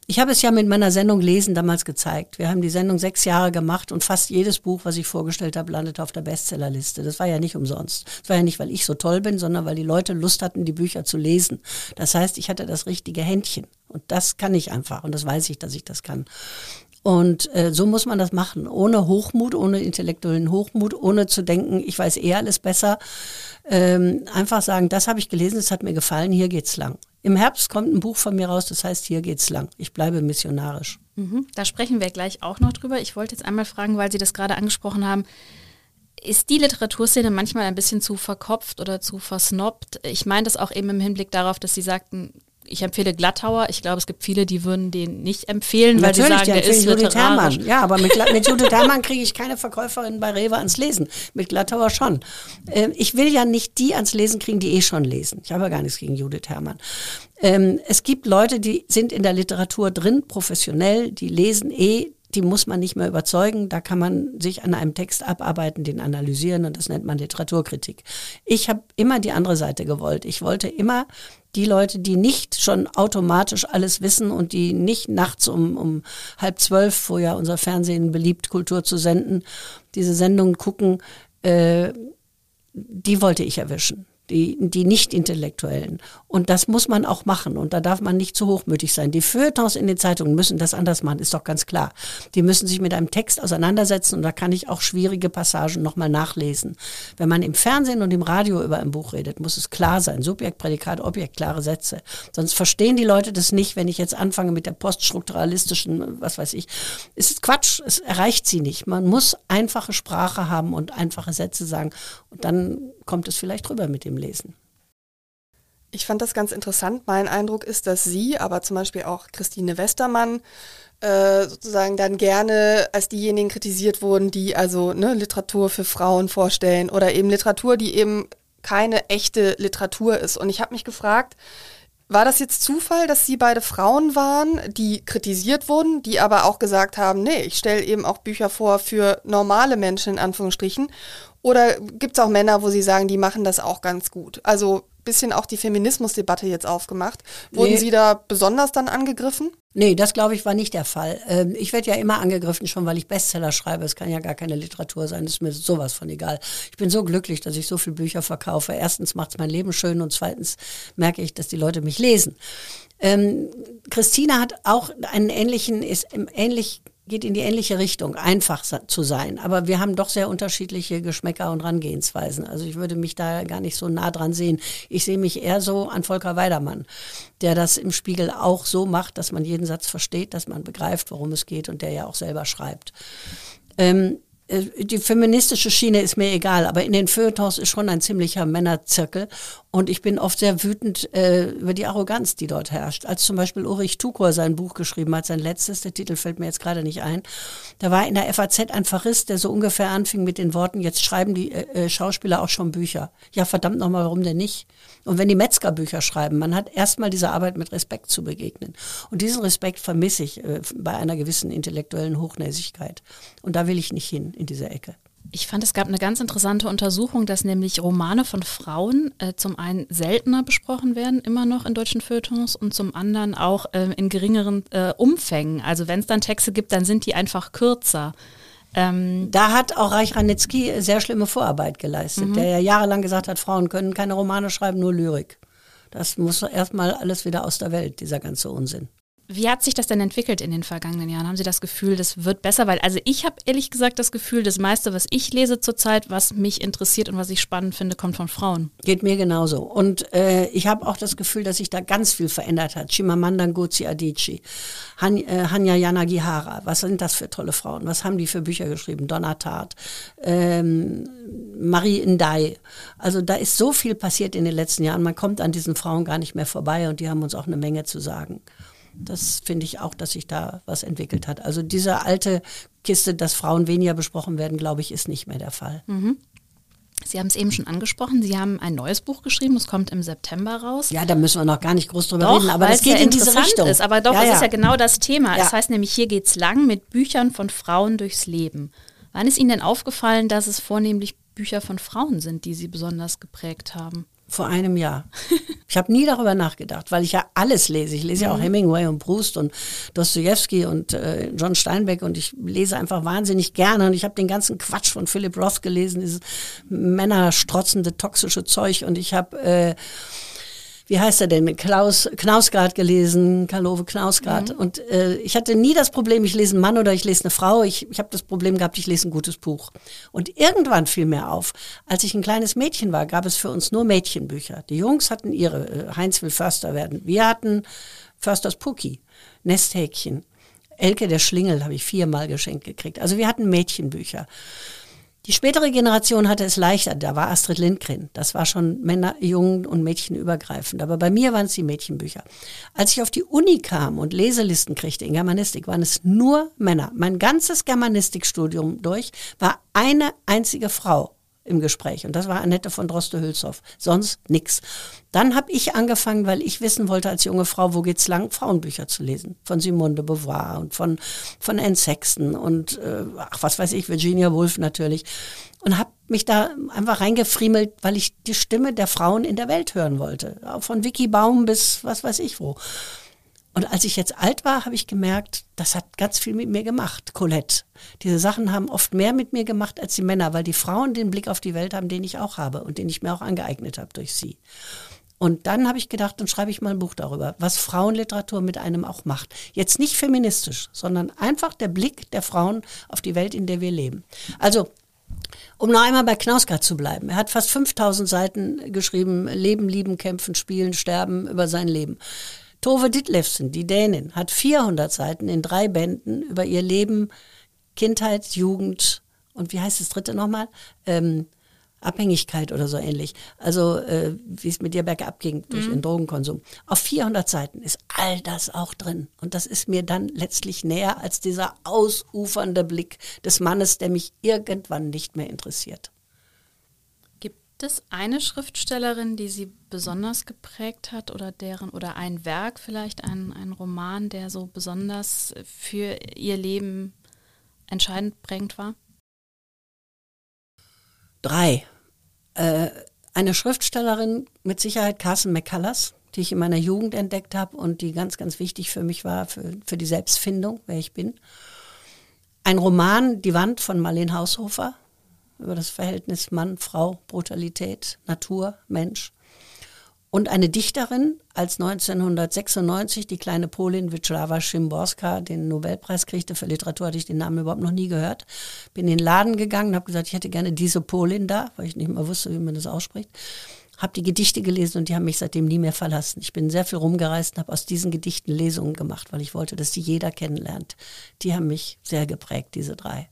Speaker 2: Ich habe es ja mit meiner Sendung Lesen damals gezeigt. Wir haben die Sendung sechs Jahre gemacht und fast jedes Buch, was ich vorgestellt habe, landete auf der Bestsellerliste. Das war ja nicht umsonst. Das war ja nicht, weil ich so toll bin, sondern weil die Leute Lust hatten, die Bücher zu lesen. Das heißt, ich hatte das richtige Händchen. Und das kann ich einfach und das weiß ich, dass ich das kann. Und äh, so muss man das machen, ohne Hochmut, ohne intellektuellen Hochmut, ohne zu denken, ich weiß eh alles besser. Ähm, einfach sagen, das habe ich gelesen, das hat mir gefallen, hier geht's lang. Im Herbst kommt ein Buch von mir raus, das heißt, hier geht's lang. Ich bleibe missionarisch.
Speaker 3: Mhm, da sprechen wir gleich auch noch drüber. Ich wollte jetzt einmal fragen, weil Sie das gerade angesprochen haben. Ist die Literaturszene manchmal ein bisschen zu verkopft oder zu versnobbt? Ich meine das auch eben im Hinblick darauf, dass Sie sagten, ich empfehle Glattauer. Ich glaube, es gibt viele, die würden den nicht empfehlen, weil
Speaker 2: Natürlich,
Speaker 3: sie sagen, der ist
Speaker 2: Judith Herrmann. Ja, aber mit, mit Judith Herrmann kriege ich keine Verkäuferin bei Rewe ans Lesen. Mit Glattauer schon. Ähm, ich will ja nicht die ans Lesen kriegen, die eh schon lesen. Ich habe ja gar nichts gegen Judith Herrmann. Ähm, es gibt Leute, die sind in der Literatur drin, professionell, die lesen eh die muss man nicht mehr überzeugen. Da kann man sich an einem Text abarbeiten, den analysieren und das nennt man Literaturkritik. Ich habe immer die andere Seite gewollt. Ich wollte immer die Leute, die nicht schon automatisch alles wissen und die nicht nachts um, um halb zwölf, wo ja unser Fernsehen beliebt, Kultur zu senden, diese Sendungen gucken, äh, die wollte ich erwischen die, die Nicht-Intellektuellen. Und das muss man auch machen. Und da darf man nicht zu hochmütig sein. Die Feuilletons in den Zeitungen müssen das anders machen, ist doch ganz klar. Die müssen sich mit einem Text auseinandersetzen und da kann ich auch schwierige Passagen nochmal nachlesen. Wenn man im Fernsehen und im Radio über ein Buch redet, muss es klar sein. Subjekt, Prädikat, Objekt, klare Sätze. Sonst verstehen die Leute das nicht, wenn ich jetzt anfange mit der poststrukturalistischen, was weiß ich. Es ist Quatsch, es erreicht sie nicht. Man muss einfache Sprache haben und einfache Sätze sagen. Und dann kommt es vielleicht rüber mit dem Lesen.
Speaker 1: Ich fand das ganz interessant. Mein Eindruck ist, dass Sie, aber zum Beispiel auch Christine Westermann, äh, sozusagen dann gerne als diejenigen kritisiert wurden, die also ne, Literatur für Frauen vorstellen oder eben Literatur, die eben keine echte Literatur ist. Und ich habe mich gefragt, war das jetzt Zufall, dass Sie beide Frauen waren, die kritisiert wurden, die aber auch gesagt haben, nee, ich stelle eben auch Bücher vor für normale Menschen in Anführungsstrichen? Oder gibt es auch Männer, wo Sie sagen, die machen das auch ganz gut? Also bisschen auch die Feminismusdebatte jetzt aufgemacht. Wurden nee. Sie da besonders dann angegriffen?
Speaker 2: Nee, das glaube ich war nicht der Fall. Ähm, ich werde ja immer angegriffen, schon weil ich Bestseller schreibe. Es kann ja gar keine Literatur sein, das ist mir sowas von egal. Ich bin so glücklich, dass ich so viele Bücher verkaufe. Erstens macht es mein Leben schön und zweitens merke ich, dass die Leute mich lesen. Ähm, Christina hat auch einen ähnlichen, ist ähnlich geht in die ähnliche Richtung, einfach zu sein. Aber wir haben doch sehr unterschiedliche Geschmäcker und Rangehensweisen. Also ich würde mich da gar nicht so nah dran sehen. Ich sehe mich eher so an Volker Weidermann, der das im Spiegel auch so macht, dass man jeden Satz versteht, dass man begreift, worum es geht und der ja auch selber schreibt. Ähm, äh, die feministische Schiene ist mir egal, aber in den Feuilletons ist schon ein ziemlicher Männerzirkel und ich bin oft sehr wütend äh, über die Arroganz, die dort herrscht. Als zum Beispiel Ulrich Tukor sein Buch geschrieben hat, sein letztes, der Titel fällt mir jetzt gerade nicht ein, da war in der FAZ ein Verriss, der so ungefähr anfing mit den Worten, jetzt schreiben die äh, äh Schauspieler auch schon Bücher. Ja, verdammt nochmal, warum denn nicht? Und wenn die Metzger Bücher schreiben, man hat erstmal dieser Arbeit mit Respekt zu begegnen. Und diesen Respekt vermisse ich äh, bei einer gewissen intellektuellen Hochnäsigkeit. Und da will ich nicht hin in diese Ecke.
Speaker 3: Ich fand, es gab eine ganz interessante Untersuchung, dass nämlich Romane von Frauen äh, zum einen seltener besprochen werden, immer noch in deutschen Feuilletons, und zum anderen auch äh, in geringeren äh, Umfängen. Also wenn es dann Texte gibt, dann sind die einfach kürzer.
Speaker 2: Ähm, da hat auch Reich Ranitzky sehr schlimme Vorarbeit geleistet, mhm. der ja jahrelang gesagt hat, Frauen können keine Romane schreiben, nur Lyrik. Das muss erstmal alles wieder aus der Welt, dieser ganze Unsinn.
Speaker 3: Wie hat sich das denn entwickelt in den vergangenen Jahren? Haben Sie das Gefühl, das wird besser? Weil, also ich habe ehrlich gesagt das Gefühl, das meiste, was ich lese zurzeit, was mich interessiert und was ich spannend finde, kommt von Frauen.
Speaker 2: Geht mir genauso. Und äh, ich habe auch das Gefühl, dass sich da ganz viel verändert hat. Chimamanda Ngozi Adichie, Han, äh, Hanya Yanagihara, was sind das für tolle Frauen? Was haben die für Bücher geschrieben? Donna Tartt, ähm, Marie Ndai. Also da ist so viel passiert in den letzten Jahren. Man kommt an diesen Frauen gar nicht mehr vorbei und die haben uns auch eine Menge zu sagen. Das finde ich auch, dass sich da was entwickelt hat. Also diese alte Kiste, dass Frauen weniger besprochen werden, glaube ich, ist nicht mehr der Fall.
Speaker 3: Mhm. Sie haben es eben schon angesprochen. Sie haben ein neues Buch geschrieben. Es kommt im September raus.
Speaker 2: Ja, da müssen wir noch gar nicht groß drüber
Speaker 3: doch,
Speaker 2: reden. Aber es geht ja in diese Richtung.
Speaker 3: Ist, aber doch, ja, es ja. ist ja genau das Thema. Ja. Es heißt nämlich, hier geht's lang mit Büchern von Frauen durchs Leben. Wann ist Ihnen denn aufgefallen, dass es vornehmlich Bücher von Frauen sind, die Sie besonders geprägt haben?
Speaker 2: Vor einem Jahr. Ich habe nie darüber nachgedacht, weil ich ja alles lese. Ich lese ja auch mhm. Hemingway und Proust und Dostoevsky und äh, John Steinbeck und ich lese einfach wahnsinnig gerne und ich habe den ganzen Quatsch von Philip Roth gelesen, dieses männerstrotzende, toxische Zeug und ich habe äh, wie heißt er denn, Klaus Knausgard gelesen, Karlove Knausgard. Mhm. Und äh, ich hatte nie das Problem, ich lese einen Mann oder ich lese eine Frau. Ich, ich habe das Problem gehabt, ich lese ein gutes Buch. Und irgendwann fiel mir auf, als ich ein kleines Mädchen war, gab es für uns nur Mädchenbücher. Die Jungs hatten ihre, äh, Heinz will Förster werden. Wir hatten Försters Pucki, Nesthäkchen. Elke der Schlingel habe ich viermal geschenkt gekriegt. Also wir hatten Mädchenbücher. Die spätere Generation hatte es leichter. Da war Astrid Lindgren. Das war schon Männer, Jungen und Mädchen übergreifend. Aber bei mir waren es die Mädchenbücher. Als ich auf die Uni kam und Leselisten kriegte in Germanistik, waren es nur Männer. Mein ganzes Germanistikstudium durch war eine einzige Frau im Gespräch. Und das war Annette von Droste-Hülshoff. Sonst nix. Dann habe ich angefangen, weil ich wissen wollte als junge Frau, wo geht's lang, Frauenbücher zu lesen. Von Simone de Beauvoir und von, von Anne Sexton und, äh, ach, was weiß ich, Virginia Woolf natürlich. Und habe mich da einfach reingefriemelt, weil ich die Stimme der Frauen in der Welt hören wollte. Von Vicky Baum bis was weiß ich wo. Und als ich jetzt alt war, habe ich gemerkt, das hat ganz viel mit mir gemacht, Colette. Diese Sachen haben oft mehr mit mir gemacht als die Männer, weil die Frauen den Blick auf die Welt haben, den ich auch habe und den ich mir auch angeeignet habe durch sie. Und dann habe ich gedacht, dann schreibe ich mal ein Buch darüber, was Frauenliteratur mit einem auch macht. Jetzt nicht feministisch, sondern einfach der Blick der Frauen auf die Welt, in der wir leben. Also um noch einmal bei Knausgard zu bleiben. Er hat fast 5000 Seiten geschrieben, Leben, Lieben, Kämpfen, Spielen, Sterben über sein Leben. Tove Ditlevsen, die Dänin, hat 400 Seiten in drei Bänden über ihr Leben, Kindheit, Jugend und wie heißt das dritte nochmal? Ähm, Abhängigkeit oder so ähnlich. Also äh, wie es mit ihr bergab ging durch mhm. den Drogenkonsum. Auf 400 Seiten ist all das auch drin. Und das ist mir dann letztlich näher als dieser ausufernde Blick des Mannes, der mich irgendwann nicht mehr interessiert
Speaker 3: es eine Schriftstellerin, die Sie besonders geprägt hat oder deren oder ein Werk vielleicht, ein, ein Roman, der so besonders für Ihr Leben entscheidend prägend war?
Speaker 2: Drei. Äh, eine Schriftstellerin mit Sicherheit Carson McCullers, die ich in meiner Jugend entdeckt habe und die ganz, ganz wichtig für mich war, für, für die Selbstfindung, wer ich bin. Ein Roman, Die Wand von Marlene Haushofer, über das Verhältnis Mann, Frau, Brutalität, Natur, Mensch. Und eine Dichterin, als 1996 die kleine Polin Wisława Szymborska den Nobelpreis kriegte für Literatur, hatte ich den Namen überhaupt noch nie gehört. Bin in den Laden gegangen und habe gesagt, ich hätte gerne diese Polin da, weil ich nicht mehr wusste, wie man das ausspricht. Habe die Gedichte gelesen und die haben mich seitdem nie mehr verlassen. Ich bin sehr viel rumgereist und habe aus diesen Gedichten Lesungen gemacht, weil ich wollte, dass die jeder kennenlernt. Die haben mich sehr geprägt, diese drei.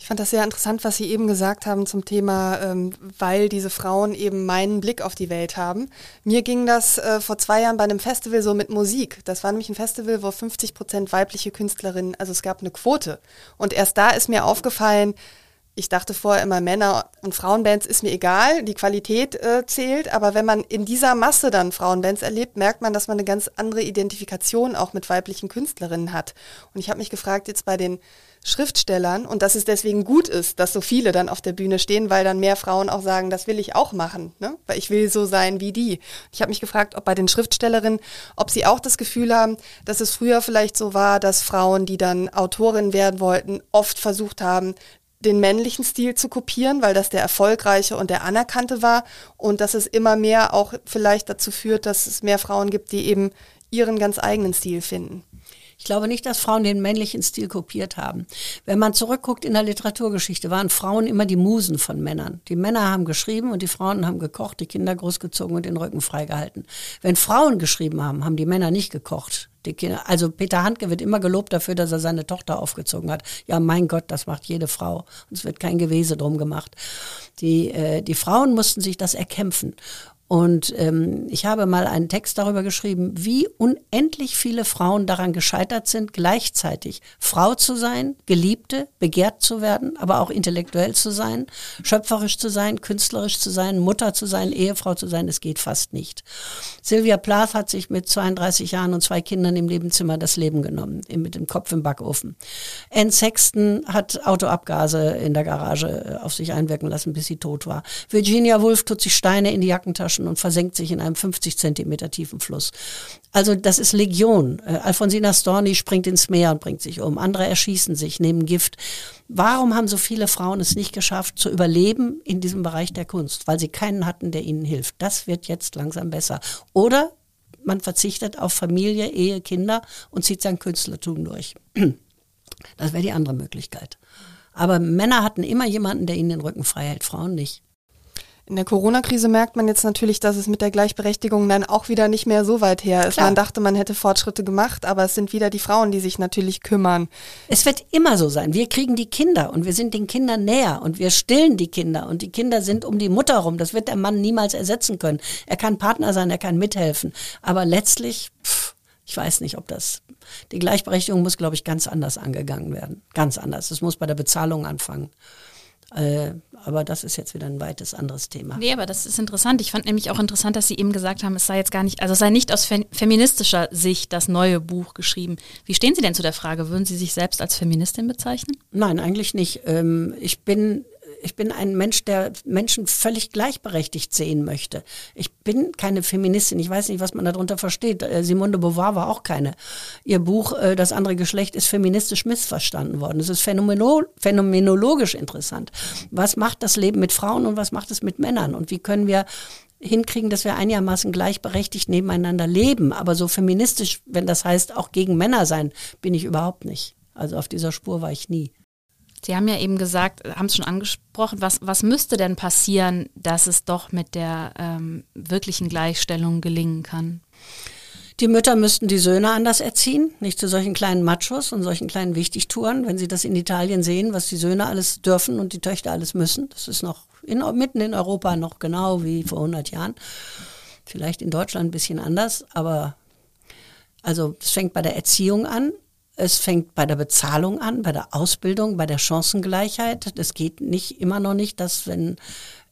Speaker 1: Ich fand das sehr interessant, was Sie eben gesagt haben zum Thema, ähm, weil diese Frauen eben meinen Blick auf die Welt haben. Mir ging das äh, vor zwei Jahren bei einem Festival so mit Musik. Das war nämlich ein Festival, wo 50 Prozent weibliche Künstlerinnen, also es gab eine Quote. Und erst da ist mir aufgefallen, ich dachte vorher immer, Männer- und Frauenbands ist mir egal, die Qualität äh, zählt, aber wenn man in dieser Masse dann Frauenbands erlebt, merkt man, dass man eine ganz andere Identifikation auch mit weiblichen Künstlerinnen hat. Und ich habe mich gefragt, jetzt bei den Schriftstellern und dass es deswegen gut ist, dass so viele dann auf der Bühne stehen, weil dann mehr Frauen auch sagen, das will ich auch machen, ne? weil ich will so sein wie die. Ich habe mich gefragt, ob bei den Schriftstellerinnen, ob sie auch das Gefühl haben, dass es früher vielleicht so war, dass Frauen, die dann Autorin werden wollten, oft versucht haben, den männlichen Stil zu kopieren, weil das der erfolgreiche und der anerkannte war und dass es immer mehr auch vielleicht dazu führt, dass es mehr Frauen gibt, die eben ihren ganz eigenen Stil finden.
Speaker 2: Ich glaube nicht, dass Frauen den männlichen Stil kopiert haben. Wenn man zurückguckt in der Literaturgeschichte, waren Frauen immer die Musen von Männern. Die Männer haben geschrieben und die Frauen haben gekocht, die Kinder großgezogen und den Rücken freigehalten. Wenn Frauen geschrieben haben, haben die Männer nicht gekocht. Die Kinder, also Peter Handke wird immer gelobt dafür, dass er seine Tochter aufgezogen hat. Ja, mein Gott, das macht jede Frau. Und es wird kein Gewese drum gemacht. Die, äh, die Frauen mussten sich das erkämpfen. Und ähm, ich habe mal einen Text darüber geschrieben, wie unendlich viele Frauen daran gescheitert sind, gleichzeitig Frau zu sein, Geliebte, begehrt zu werden, aber auch intellektuell zu sein, schöpferisch zu sein, künstlerisch zu sein, Mutter zu sein, Ehefrau zu sein. Es geht fast nicht. Sylvia Plath hat sich mit 32 Jahren und zwei Kindern im Nebenzimmer das Leben genommen, mit dem Kopf im Backofen. Anne Sexton hat Autoabgase in der Garage äh, auf sich einwirken lassen, bis sie tot war. Virginia Woolf tut sich Steine in die Jackentaschen Flaschen und versenkt sich in einem 50 Zentimeter tiefen Fluss. Also das ist Legion. Äh, Alfonsina Storni springt ins Meer und bringt sich um. Andere erschießen sich, nehmen Gift. Warum haben so viele Frauen es nicht geschafft, zu überleben in diesem Bereich der Kunst? Weil sie keinen hatten, der ihnen hilft. Das wird jetzt langsam besser. Oder man verzichtet auf Familie, Ehe, Kinder und zieht sein Künstlertum durch. Das wäre die andere Möglichkeit. Aber Männer hatten immer jemanden, der ihnen den Rücken frei hält, Frauen nicht.
Speaker 1: In der Corona-Krise merkt man jetzt natürlich, dass es mit der Gleichberechtigung dann auch wieder nicht mehr so weit her ist. Klar. Man dachte, man hätte Fortschritte gemacht, aber es sind wieder die Frauen, die sich natürlich kümmern.
Speaker 2: Es wird immer so sein. Wir kriegen die Kinder und wir sind den Kindern näher und wir stillen die Kinder und die Kinder sind um die Mutter rum. Das wird der Mann niemals ersetzen können. Er kann Partner sein, er kann mithelfen. Aber letztlich, pff, ich weiß nicht, ob das, die Gleichberechtigung muss, glaube ich, ganz anders angegangen werden. Ganz anders. Es muss bei der Bezahlung anfangen. Äh, aber das ist jetzt wieder ein weites anderes Thema.
Speaker 3: Nee, aber das ist interessant. Ich fand nämlich auch interessant, dass Sie eben gesagt haben, es sei jetzt gar nicht, also es sei nicht aus feministischer Sicht das neue Buch geschrieben. Wie stehen Sie denn zu der Frage? Würden Sie sich selbst als Feministin bezeichnen?
Speaker 2: Nein, eigentlich nicht. Ähm, ich bin ich bin ein Mensch, der Menschen völlig gleichberechtigt sehen möchte. Ich bin keine Feministin. Ich weiß nicht, was man darunter versteht. Äh, Simone de Beauvoir war auch keine. Ihr Buch äh, Das andere Geschlecht ist feministisch missverstanden worden. Es ist phänomeno phänomenologisch interessant. Was macht das Leben mit Frauen und was macht es mit Männern? Und wie können wir hinkriegen, dass wir einigermaßen gleichberechtigt nebeneinander leben. Aber so feministisch, wenn das heißt, auch gegen Männer sein, bin ich überhaupt nicht. Also auf dieser Spur war ich nie.
Speaker 3: Sie haben ja eben gesagt, haben es schon angesprochen, was, was müsste denn passieren, dass es doch mit der ähm, wirklichen Gleichstellung gelingen kann?
Speaker 2: Die Mütter müssten die Söhne anders erziehen, nicht zu solchen kleinen Machos und solchen kleinen Wichtigtouren, wenn sie das in Italien sehen, was die Söhne alles dürfen und die Töchter alles müssen. Das ist noch in, mitten in Europa noch genau wie vor 100 Jahren. Vielleicht in Deutschland ein bisschen anders, aber also es fängt bei der Erziehung an. Es fängt bei der Bezahlung an, bei der Ausbildung, bei der Chancengleichheit. Das geht nicht immer noch nicht, dass wenn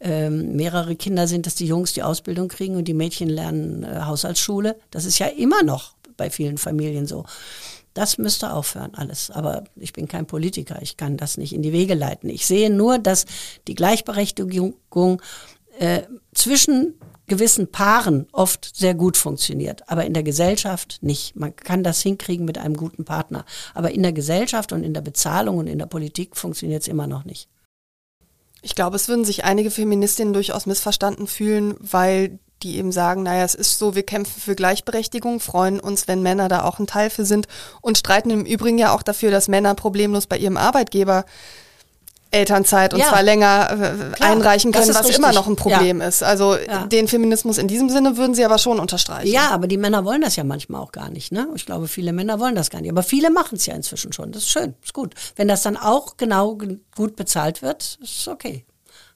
Speaker 2: ähm, mehrere Kinder sind, dass die Jungs die Ausbildung kriegen und die Mädchen lernen äh, Haushaltsschule. Das ist ja immer noch bei vielen Familien so. Das müsste aufhören, alles. Aber ich bin kein Politiker, ich kann das nicht in die Wege leiten. Ich sehe nur, dass die Gleichberechtigung äh, zwischen gewissen Paaren oft sehr gut funktioniert, aber in der Gesellschaft nicht. Man kann das hinkriegen mit einem guten Partner, aber in der Gesellschaft und in der Bezahlung und in der Politik funktioniert es immer noch nicht.
Speaker 1: Ich glaube, es würden sich einige Feministinnen durchaus missverstanden fühlen, weil die eben sagen, naja, es ist so, wir kämpfen für Gleichberechtigung, freuen uns, wenn Männer da auch ein Teil für sind und streiten im Übrigen ja auch dafür, dass Männer problemlos bei ihrem Arbeitgeber Elternzeit und ja. zwar länger äh, Klar, einreichen können, was richtig. immer noch ein Problem ja. ist. Also ja. den Feminismus in diesem Sinne würden Sie aber schon unterstreichen.
Speaker 2: Ja, aber die Männer wollen das ja manchmal auch gar nicht. Ne? Ich glaube, viele Männer wollen das gar nicht. Aber viele machen es ja inzwischen schon. Das ist schön, ist gut. Wenn das dann auch genau gut bezahlt wird, ist okay.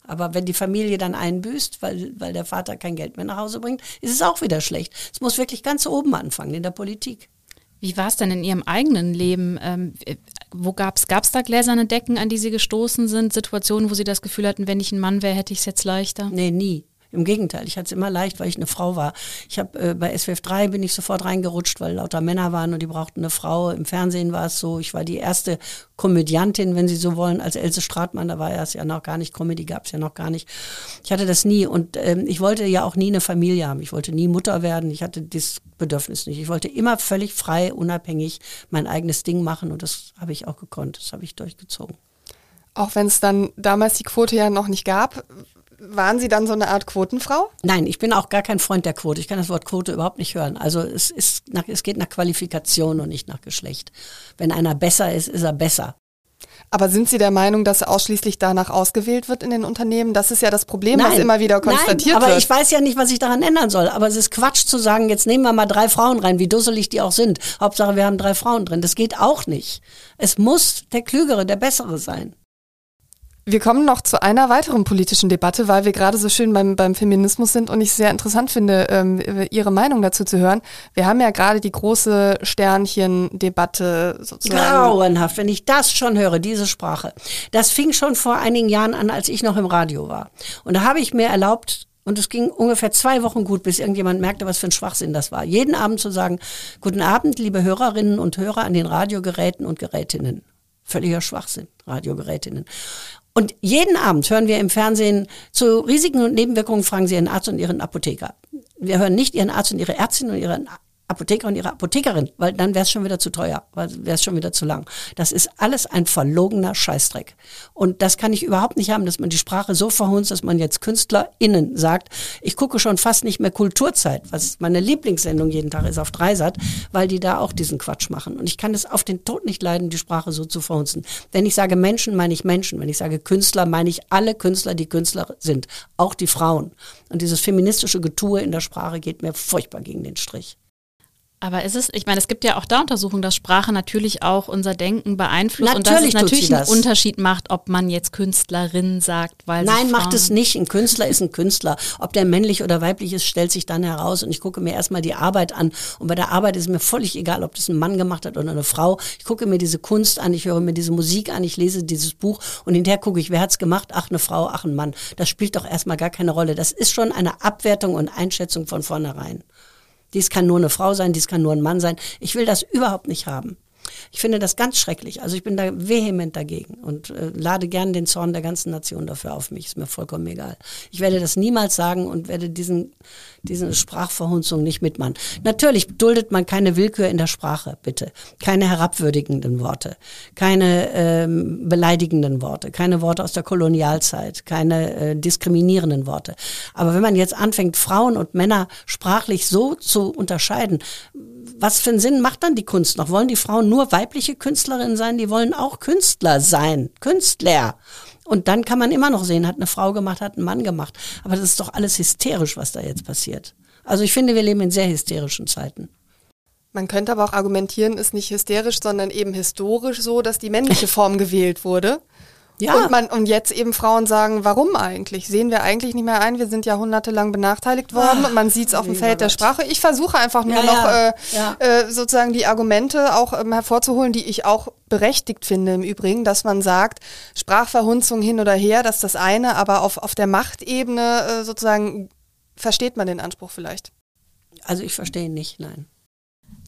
Speaker 2: Aber wenn die Familie dann einbüßt, weil, weil der Vater kein Geld mehr nach Hause bringt, ist es auch wieder schlecht. Es muss wirklich ganz oben anfangen, in der Politik.
Speaker 3: Wie war es denn in Ihrem eigenen Leben? Wo gab es da gläserne Decken, an die Sie gestoßen sind? Situationen, wo Sie das Gefühl hatten, wenn ich ein Mann wäre, hätte ich es jetzt leichter?
Speaker 2: Nee, nie. Im Gegenteil, ich hatte es immer leicht, weil ich eine Frau war. Ich habe äh, bei SWF 3 bin ich sofort reingerutscht, weil lauter Männer waren und die brauchten eine Frau. Im Fernsehen war es so, ich war die erste Komödiantin, wenn Sie so wollen, als Else Stratmann. Da war es ja noch gar nicht, Comedy gab es ja noch gar nicht. Ich hatte das nie und ähm, ich wollte ja auch nie eine Familie haben. Ich wollte nie Mutter werden. Ich hatte das Bedürfnis nicht. Ich wollte immer völlig frei, unabhängig mein eigenes Ding machen und das habe ich auch gekonnt. Das habe ich durchgezogen.
Speaker 1: Auch wenn es dann damals die Quote ja noch nicht gab, waren Sie dann so eine Art Quotenfrau?
Speaker 2: Nein, ich bin auch gar kein Freund der Quote. Ich kann das Wort Quote überhaupt nicht hören. Also es, ist nach, es geht nach Qualifikation und nicht nach Geschlecht. Wenn einer besser ist, ist er besser.
Speaker 1: Aber sind Sie der Meinung, dass ausschließlich danach ausgewählt wird in den Unternehmen? Das ist ja das Problem, nein, was immer wieder konstatiert
Speaker 2: nein, aber
Speaker 1: wird.
Speaker 2: Aber ich weiß ja nicht, was ich daran ändern soll. Aber es ist Quatsch zu sagen, jetzt nehmen wir mal drei Frauen rein, wie dusselig die auch sind. Hauptsache, wir haben drei Frauen drin. Das geht auch nicht. Es muss der Klügere, der Bessere sein.
Speaker 1: Wir kommen noch zu einer weiteren politischen Debatte, weil wir gerade so schön beim, beim Feminismus sind und ich sehr interessant finde, ähm, Ihre Meinung dazu zu hören. Wir haben ja gerade die große Sternchen-Debatte sozusagen.
Speaker 2: Grauenhaft, wenn ich das schon höre, diese Sprache. Das fing schon vor einigen Jahren an, als ich noch im Radio war. Und da habe ich mir erlaubt, und es ging ungefähr zwei Wochen gut, bis irgendjemand merkte, was für ein Schwachsinn das war. Jeden Abend zu sagen, guten Abend, liebe Hörerinnen und Hörer an den Radiogeräten und Gerätinnen. Völliger Schwachsinn, Radiogerätinnen. Und jeden Abend hören wir im Fernsehen zu Risiken und Nebenwirkungen fragen Sie Ihren Arzt und Ihren Apotheker. Wir hören nicht Ihren Arzt und Ihre Ärztin und Ihren Apotheker und ihre Apothekerin, weil dann wäre es schon wieder zu teuer, weil wäre es schon wieder zu lang. Das ist alles ein verlogener Scheißdreck. Und das kann ich überhaupt nicht haben, dass man die Sprache so verhunzt, dass man jetzt KünstlerInnen sagt, ich gucke schon fast nicht mehr Kulturzeit, was meine Lieblingssendung jeden Tag ist auf Dreisat, weil die da auch diesen Quatsch machen. Und ich kann es auf den Tod nicht leiden, die Sprache so zu verhunzen. Wenn ich sage Menschen, meine ich Menschen. Wenn ich sage Künstler, meine ich alle Künstler, die Künstler sind. Auch die Frauen. Und dieses feministische Getue in der Sprache geht mir furchtbar gegen den Strich.
Speaker 3: Aber ist es, ich meine, es gibt ja auch da Untersuchungen, dass Sprache natürlich auch unser Denken beeinflusst natürlich und dass es natürlich einen Unterschied macht, ob man jetzt Künstlerin sagt, weil
Speaker 2: Nein, macht es nicht. Ein Künstler ist ein Künstler. Ob der männlich oder weiblich ist, stellt sich dann heraus und ich gucke mir erstmal die Arbeit an und bei der Arbeit ist mir völlig egal, ob das ein Mann gemacht hat oder eine Frau. Ich gucke mir diese Kunst an, ich höre mir diese Musik an, ich lese dieses Buch und hinterher gucke ich, wer hat's gemacht? Ach, eine Frau, ach, ein Mann. Das spielt doch erstmal gar keine Rolle. Das ist schon eine Abwertung und Einschätzung von vornherein. Dies kann nur eine Frau sein, dies kann nur ein Mann sein. Ich will das überhaupt nicht haben. Ich finde das ganz schrecklich. Also ich bin da vehement dagegen und äh, lade gern den Zorn der ganzen Nation dafür auf mich. Ist mir vollkommen egal. Ich werde das niemals sagen und werde diesen, diese Sprachverhunzung nicht mitmachen. Natürlich duldet man keine Willkür in der Sprache, bitte. Keine herabwürdigenden Worte, keine ähm, beleidigenden Worte, keine Worte aus der Kolonialzeit, keine äh, diskriminierenden Worte. Aber wenn man jetzt anfängt, Frauen und Männer sprachlich so zu unterscheiden, was für einen Sinn macht dann die Kunst noch? Wollen die Frauen nur weibliche Künstlerinnen sein? Die wollen auch Künstler sein. Künstler. Und dann kann man immer noch sehen, hat eine Frau gemacht, hat ein Mann gemacht. Aber das ist doch alles hysterisch, was da jetzt passiert. Also ich finde, wir leben in sehr hysterischen Zeiten.
Speaker 1: Man könnte aber auch argumentieren, ist nicht hysterisch, sondern eben historisch so, dass die männliche Form gewählt wurde. Ja. Und, man, und jetzt eben Frauen sagen, warum eigentlich? Sehen wir eigentlich nicht mehr ein, wir sind jahrhundertelang benachteiligt worden Ach, und man sieht es auf dem Feld der Sprache. Ich versuche einfach nur ja, noch ja. Äh. Äh, sozusagen die Argumente auch ähm, hervorzuholen, die ich auch berechtigt finde im Übrigen, dass man sagt, Sprachverhunzung hin oder her, das ist das eine, aber auf, auf der Machtebene äh, sozusagen versteht man den Anspruch vielleicht.
Speaker 2: Also ich verstehe ihn nicht, nein.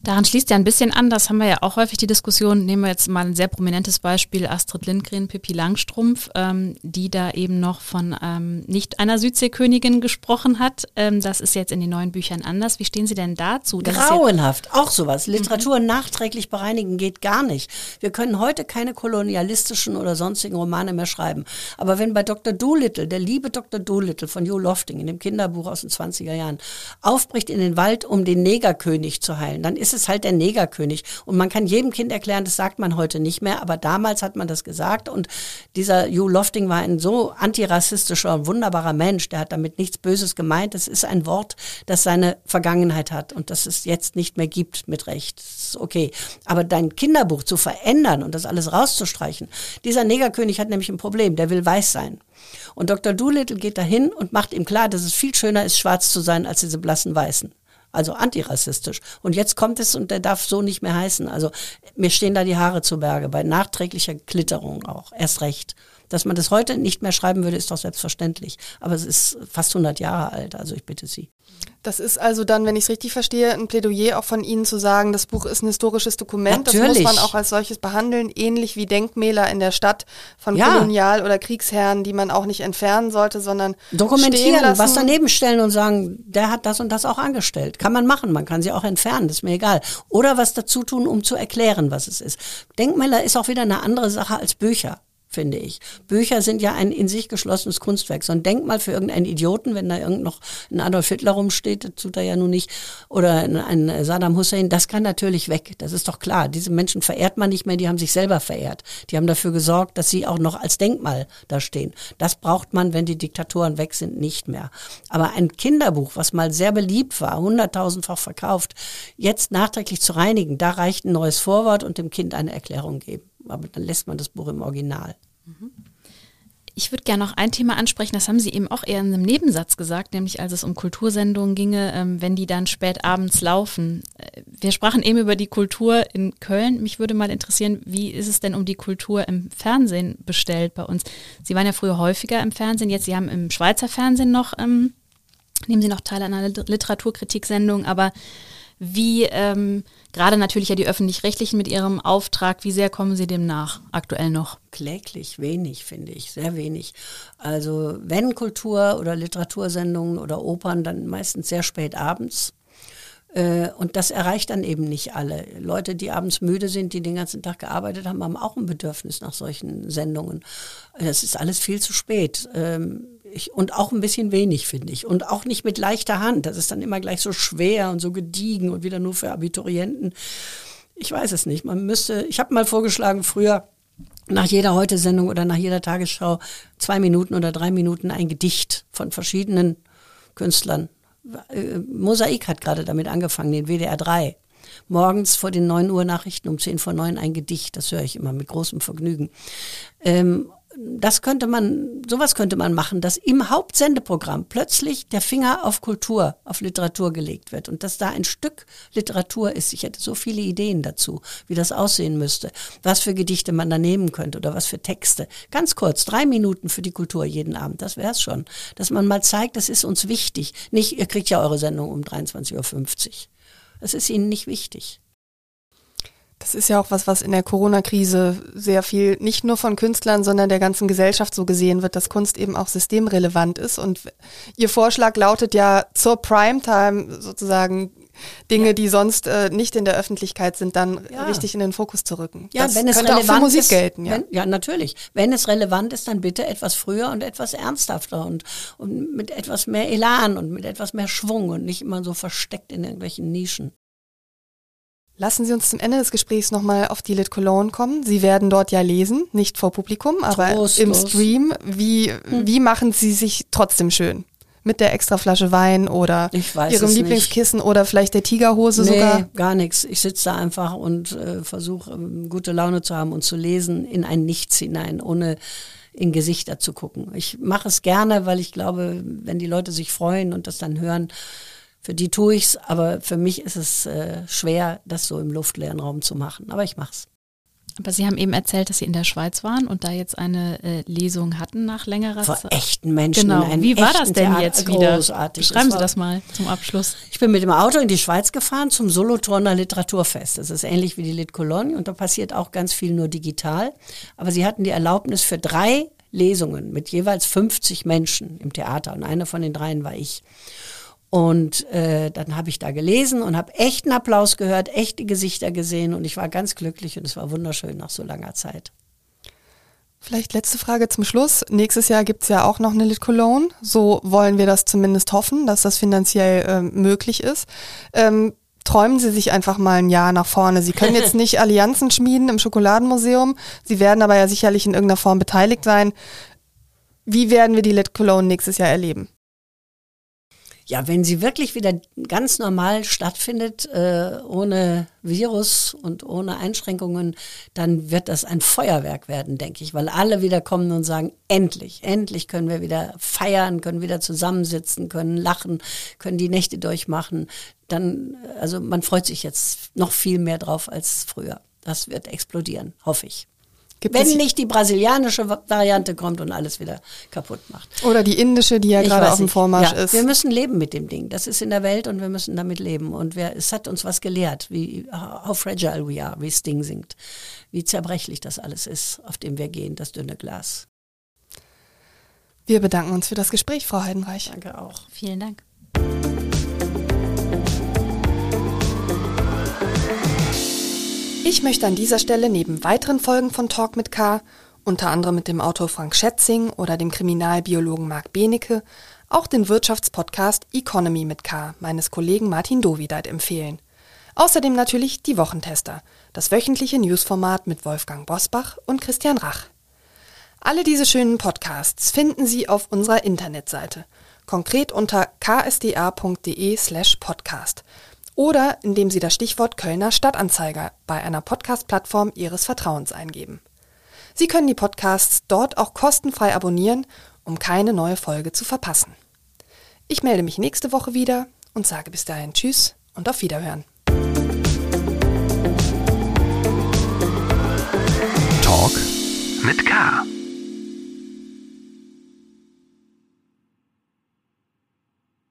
Speaker 3: Daran schließt ja ein bisschen an, das haben wir ja auch häufig die Diskussion, nehmen wir jetzt mal ein sehr prominentes Beispiel, Astrid Lindgren, Pippi Langstrumpf, ähm, die da eben noch von ähm, nicht einer Südseekönigin gesprochen hat. Ähm, das ist jetzt in den neuen Büchern anders. Wie stehen Sie denn dazu?
Speaker 2: Das Grauenhaft, auch sowas. Literatur mhm. nachträglich bereinigen geht gar nicht. Wir können heute keine kolonialistischen oder sonstigen Romane mehr schreiben. Aber wenn bei Dr. Doolittle, der liebe Dr. Doolittle von Joe Lofting in dem Kinderbuch aus den 20er Jahren, aufbricht in den Wald, um den Negerkönig zu heilen, dann ist es halt der Negerkönig. Und man kann jedem Kind erklären, das sagt man heute nicht mehr, aber damals hat man das gesagt. Und dieser Hugh Lofting war ein so antirassistischer und wunderbarer Mensch, der hat damit nichts Böses gemeint. Das ist ein Wort, das seine Vergangenheit hat und das es jetzt nicht mehr gibt mit Recht. Das ist okay. Aber dein Kinderbuch zu verändern und das alles rauszustreichen, dieser Negerkönig hat nämlich ein Problem, der will weiß sein. Und Dr. Doolittle geht dahin und macht ihm klar, dass es viel schöner ist, schwarz zu sein, als diese blassen Weißen also antirassistisch. Und jetzt kommt es und der darf so nicht mehr heißen. Also mir stehen da die Haare zu Berge, bei nachträglicher Klitterung auch, erst recht. Dass man das heute nicht mehr schreiben würde, ist doch selbstverständlich. Aber es ist fast 100 Jahre alt, also ich bitte Sie.
Speaker 1: Das ist also dann, wenn ich es richtig verstehe, ein Plädoyer auch von Ihnen zu sagen, das Buch ist ein historisches Dokument. Natürlich. Das muss man auch als solches behandeln, ähnlich wie Denkmäler in der Stadt von ja. Kolonial- oder Kriegsherren, die man auch nicht entfernen sollte, sondern
Speaker 2: dokumentieren, was daneben stellen und sagen, der hat das und das auch angestellt. Kann man machen, man kann sie auch entfernen, das ist mir egal. Oder was dazu tun, um zu erklären, was es ist. Denkmäler ist auch wieder eine andere Sache als Bücher finde ich. Bücher sind ja ein in sich geschlossenes Kunstwerk. So ein Denkmal für irgendeinen Idioten, wenn da irgend noch ein Adolf Hitler rumsteht, das tut er ja nun nicht, oder ein Saddam Hussein, das kann natürlich weg. Das ist doch klar. Diese Menschen verehrt man nicht mehr, die haben sich selber verehrt. Die haben dafür gesorgt, dass sie auch noch als Denkmal da stehen. Das braucht man, wenn die Diktatoren weg sind, nicht mehr. Aber ein Kinderbuch, was mal sehr beliebt war, hunderttausendfach verkauft, jetzt nachträglich zu reinigen, da reicht ein neues Vorwort und dem Kind eine Erklärung geben aber dann lässt man das Buch im Original.
Speaker 3: Ich würde gerne noch ein Thema ansprechen, das haben Sie eben auch eher in einem Nebensatz gesagt, nämlich als es um Kultursendungen ginge, ähm, wenn die dann spät abends laufen. Äh, wir sprachen eben über die Kultur in Köln. Mich würde mal interessieren, wie ist es denn um die Kultur im Fernsehen bestellt bei uns? Sie waren ja früher häufiger im Fernsehen, jetzt Sie haben im Schweizer Fernsehen noch, ähm, nehmen Sie noch teil an einer Literaturkritik-Sendung, aber wie ähm, gerade natürlich ja die öffentlich-rechtlichen mit ihrem Auftrag, wie sehr kommen Sie dem nach aktuell noch?
Speaker 2: Kläglich wenig, finde ich, sehr wenig. Also wenn Kultur- oder Literatursendungen oder Opern, dann meistens sehr spät abends. Äh, und das erreicht dann eben nicht alle. Leute, die abends müde sind, die den ganzen Tag gearbeitet haben, haben auch ein Bedürfnis nach solchen Sendungen. Das ist alles viel zu spät. Ähm, ich, und auch ein bisschen wenig, finde ich. Und auch nicht mit leichter Hand. Das ist dann immer gleich so schwer und so gediegen und wieder nur für Abiturienten. Ich weiß es nicht. Man müsste, ich habe mal vorgeschlagen, früher nach jeder Heute-Sendung oder nach jeder Tagesschau zwei Minuten oder drei Minuten ein Gedicht von verschiedenen Künstlern. Äh, Mosaik hat gerade damit angefangen, den WDR 3. Morgens vor den 9 Uhr Nachrichten um 10 vor 9 ein Gedicht, das höre ich immer mit großem Vergnügen. Ähm, das könnte man, sowas könnte man machen, dass im Hauptsendeprogramm plötzlich der Finger auf Kultur, auf Literatur gelegt wird und dass da ein Stück Literatur ist. Ich hätte so viele Ideen dazu, wie das aussehen müsste, was für Gedichte man da nehmen könnte oder was für Texte. Ganz kurz, drei Minuten für die Kultur jeden Abend, das wäre es schon. Dass man mal zeigt, das ist uns wichtig. Nicht, ihr kriegt ja eure Sendung um 23.50 Uhr. Das ist ihnen nicht wichtig.
Speaker 1: Das ist ja auch was, was in der Corona-Krise sehr viel nicht nur von Künstlern, sondern der ganzen Gesellschaft so gesehen wird, dass Kunst eben auch systemrelevant ist. Und Ihr Vorschlag lautet ja zur Primetime sozusagen Dinge, ja. die sonst äh, nicht in der Öffentlichkeit sind, dann ja. richtig in den Fokus zu rücken.
Speaker 2: Ja, das wenn es relevant auch für Musik ist, gelten. Ja. Wenn, ja, natürlich. Wenn es relevant ist, dann bitte etwas früher und etwas ernsthafter und, und mit etwas mehr Elan und mit etwas mehr Schwung und nicht immer so versteckt in irgendwelchen Nischen.
Speaker 1: Lassen Sie uns zum Ende des Gesprächs nochmal auf die Lit Cologne kommen. Sie werden dort ja lesen, nicht vor Publikum, aber Trostlos. im Stream. Wie, hm. wie machen Sie sich trotzdem schön? Mit der extra Flasche Wein oder Ihrem Lieblingskissen nicht. oder vielleicht der Tigerhose nee, sogar?
Speaker 2: gar nichts. Ich sitze da einfach und äh, versuche ähm, gute Laune zu haben und zu lesen in ein Nichts hinein, ohne in Gesichter zu gucken. Ich mache es gerne, weil ich glaube, wenn die Leute sich freuen und das dann hören, für die tue ich's, aber für mich ist es äh, schwer, das so im luftleeren Raum zu machen. Aber ich mach's.
Speaker 3: Aber Sie haben eben erzählt, dass Sie in der Schweiz waren und da jetzt eine äh, Lesung hatten nach längerer
Speaker 2: Zeit. Vor echten Menschen.
Speaker 3: Genau. Wie war das denn Theater? jetzt wieder? Großartig. Beschreiben Sie das mal zum Abschluss.
Speaker 2: Ich bin mit dem Auto in die Schweiz gefahren zum Solothurner Literaturfest. Das ist ähnlich wie die Lit Cologne und da passiert auch ganz viel nur digital. Aber sie hatten die Erlaubnis für drei Lesungen mit jeweils 50 Menschen im Theater und eine von den dreien war ich. Und äh, dann habe ich da gelesen und habe echten Applaus gehört, echte Gesichter gesehen und ich war ganz glücklich und es war wunderschön nach so langer Zeit.
Speaker 1: Vielleicht letzte Frage zum Schluss. Nächstes Jahr gibt es ja auch noch eine Lit Cologne. So wollen wir das zumindest hoffen, dass das finanziell äh, möglich ist. Ähm, träumen Sie sich einfach mal ein Jahr nach vorne. Sie können jetzt nicht Allianzen schmieden im Schokoladenmuseum. Sie werden aber ja sicherlich in irgendeiner Form beteiligt sein. Wie werden wir die Lit Cologne nächstes Jahr erleben?
Speaker 2: Ja, wenn sie wirklich wieder ganz normal stattfindet, äh, ohne Virus und ohne Einschränkungen, dann wird das ein Feuerwerk werden, denke ich, weil alle wieder kommen und sagen, endlich, endlich können wir wieder feiern, können wieder zusammensitzen, können lachen, können die Nächte durchmachen. Dann, also man freut sich jetzt noch viel mehr drauf als früher. Das wird explodieren, hoffe ich. Gibt Wenn nicht die brasilianische Variante kommt und alles wieder kaputt macht.
Speaker 1: Oder die indische, die ja ich gerade auf dem Vormarsch ja, ist.
Speaker 2: Wir müssen leben mit dem Ding. Das ist in der Welt und wir müssen damit leben. Und wir, es hat uns was gelehrt, wie how fragile we are, wie Sting singt. Wie zerbrechlich das alles ist, auf dem wir gehen, das dünne Glas.
Speaker 1: Wir bedanken uns für das Gespräch, Frau Heidenreich.
Speaker 2: Danke auch.
Speaker 3: Vielen Dank.
Speaker 1: Ich möchte an dieser Stelle neben weiteren Folgen von Talk mit K unter anderem mit dem Autor Frank Schätzing oder dem Kriminalbiologen Marc Benecke, auch den Wirtschaftspodcast Economy mit K meines Kollegen Martin Dovideit empfehlen. Außerdem natürlich die Wochentester, das wöchentliche Newsformat mit Wolfgang Bosbach und Christian Rach. Alle diese schönen Podcasts finden Sie auf unserer Internetseite, konkret unter ksda.de slash podcast oder indem Sie das Stichwort Kölner Stadtanzeiger bei einer Podcast-Plattform Ihres Vertrauens eingeben. Sie können die Podcasts dort auch kostenfrei abonnieren, um keine neue Folge zu verpassen. Ich melde mich nächste Woche wieder und sage bis dahin Tschüss und auf Wiederhören.
Speaker 4: Talk mit K.